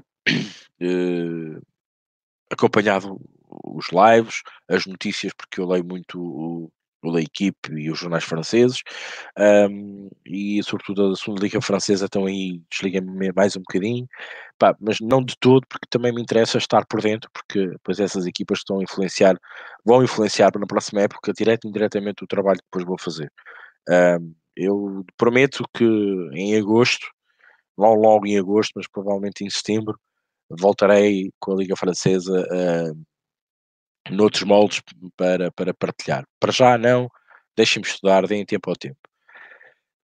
uh, acompanhado os lives, as notícias, porque eu leio muito o, o La Equipe e os jornais franceses, um, e sobretudo a segunda liga francesa estão aí, desliguem-me mais um bocadinho, pá, mas não de todo, porque também me interessa estar por dentro, porque depois essas equipas estão a influenciar, vão influenciar na próxima época, direto e indiretamente, o trabalho que depois vou fazer. Um, eu prometo que em agosto não logo em agosto, mas provavelmente em setembro, voltarei com a Liga Francesa uh, noutros moldes para, para partilhar. Para já não, deixem-me estudar, deem tempo ao tempo.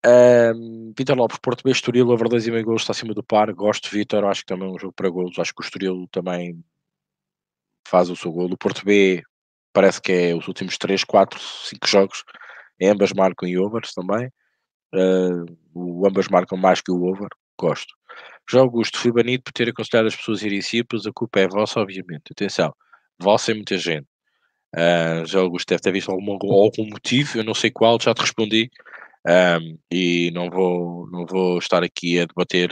Um, Vitor Lopes, Porto B, Estoril, over 2,5 gols, está acima do par. Gosto, Vitor, acho que também é um jogo para golos. Acho que o Estoril também faz o seu gol. O Porto B parece que é os últimos 3, 4, 5 jogos. Ambas marcam em overs também. Uh, ambas marcam mais que o over gosto. Já Augusto, fui banido por ter aconselhado as pessoas a irem simples, a culpa é vossa, obviamente. Atenção, vossa é muita gente. Uh, já Augusto deve ter visto algum, algum motivo, eu não sei qual, já te respondi. Um, e não vou, não vou estar aqui a debater,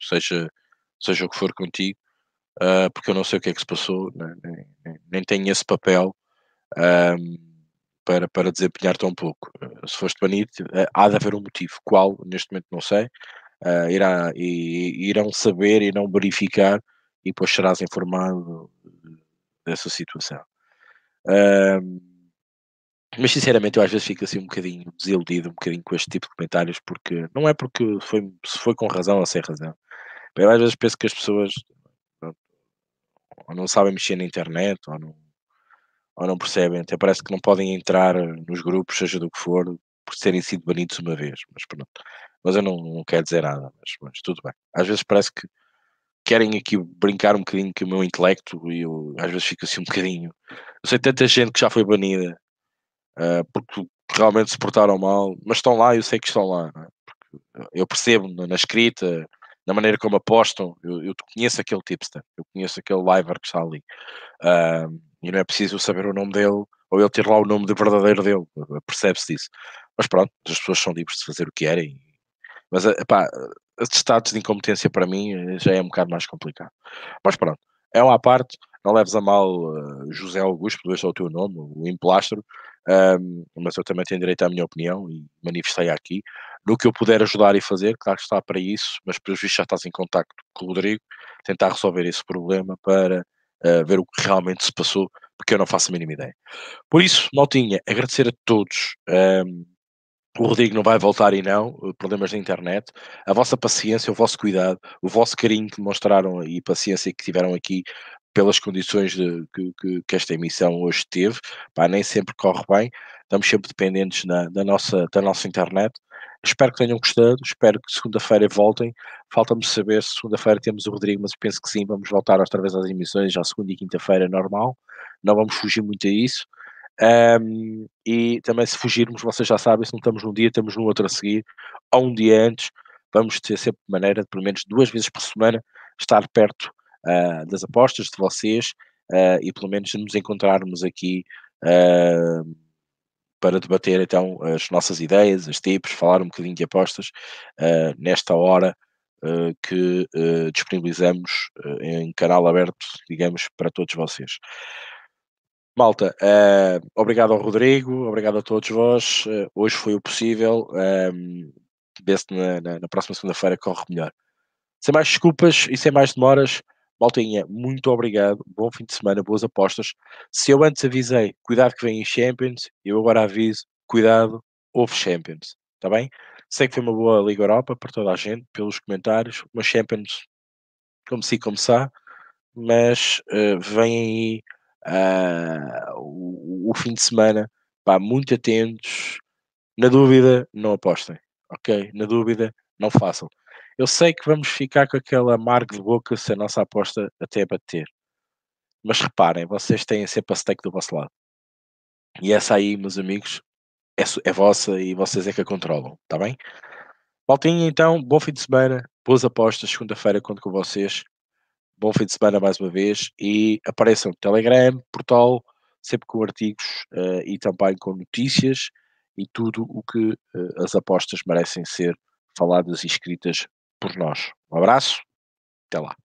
seja, seja o que for contigo, uh, porque eu não sei o que é que se passou, nem, nem, nem tenho esse papel um, para, para desempenhar tão pouco. Se foste banido, uh, há de haver um motivo. Qual, neste momento não sei. irá, e, irão saber não verificar, e depois serás informado dessa situação. mas sinceramente eu às vezes fico assim um bocadinho desiludido um bocadinho com este tipo de comentários porque não é porque foi, se foi com razão ou sem razão. Eu às vezes penso que as pessoas ou não sabem mexer na internet, ou não, ou não percebem, até parece que não podem entrar nos grupos, seja do que for, por terem sido banidos uma vez, mas pronto. Mas eu não, não quero dizer nada, mas, mas tudo bem. Às vezes parece que querem aqui brincar um bocadinho com o meu intelecto e eu às vezes fico assim um bocadinho. Eu sei tanta gente que já foi banida uh, porque realmente se portaram mal, mas estão lá eu sei que estão lá. É? eu percebo na, na escrita, na maneira como apostam. Eu, eu conheço aquele tipster, eu conheço aquele liver que está ali. Uh, e não é preciso saber o nome dele ou ele ter lá o nome de verdadeiro dele, percebe-se disso. Mas pronto, as pessoas são livres de fazer o que querem. Mas, eh, pá, atestados de incompetência para mim eh, já é um bocado mais complicado. Mas pronto, é uma parte, não leves a mal uh, José Augusto, este é o teu nome, o emplastro, um, mas eu também tenho direito à minha opinião e manifestei aqui no que eu puder ajudar e fazer, claro que está para isso, mas pelos vistos já estás em contacto com o Rodrigo, tentar resolver esse problema para uh, ver o que realmente se passou, porque eu não faço a mínima ideia. Por isso, Maltinha, agradecer a todos. Um, o Rodrigo não vai voltar e não, eh, problemas da internet, a vossa paciência, o vosso cuidado, o vosso carinho que mostraram e paciência que tiveram aqui pelas condições de, que, que, que, esta emissão hoje teve, pá, nem sempre corre bem, estamos sempre dependentes na, da, nossa, da nossa internet, Espero que tenham gostado, espero que segunda-feira voltem. Falta-me saber se segunda-feira temos o Rodrigo, mas penso que sim, vamos voltar outra vez às emissões, já segunda e quinta-feira normal. Não vamos fugir muito a isso. Um, e também se fugirmos, vocês já sabem, se não estamos num dia, estamos no outro a seguir, ou um dia antes, vamos ter sempre maneira de, pelo menos duas vezes por semana, estar perto uh, das apostas de vocês uh, e pelo menos nos encontrarmos aqui uh, para debater então as nossas ideias, as tips, falar um bocadinho de apostas nesta hora que disponibilizamos em canal aberto, digamos, para todos vocês. Malta, obrigado ao Rodrigo, obrigado a todos vós. hoje foi o possível. Um, Vê-se na, na, na próxima segunda-feira corre melhor. Sem mais desculpas e sem mais demoras, Maltinha, muito obrigado. Bom fim de semana, boas apostas. Se eu antes avisei, cuidado que vem em Champions, eu agora aviso, cuidado, houve Champions. Está bem? Sei que foi uma boa Liga Europa para toda a gente, pelos comentários. Uma Champions, como se começar, mas uh, vem aí uh, o, o, fim de semana. Pá, muito atentos. Na dúvida, não apostem. Ok? Na dúvida, não façam. Eu sei que vamos ficar com aquela amargo de boca se a nossa aposta até bater. Mas reparem, vocês têm sempre a stake do vosso lado. E essa aí, meus amigos, é, é vossa e vocês é que a controlam, tá bem? Maltinha, então, bom fim de semana, boas apostas, segunda-feira conto com vocês. Bom fim de semana mais uma vez e apareçam no Telegram, portal, sempre com artigos uh, e também com notícias e tudo o que uh, as apostas merecem ser faladas e escritas por nós. Um abraço, até lá.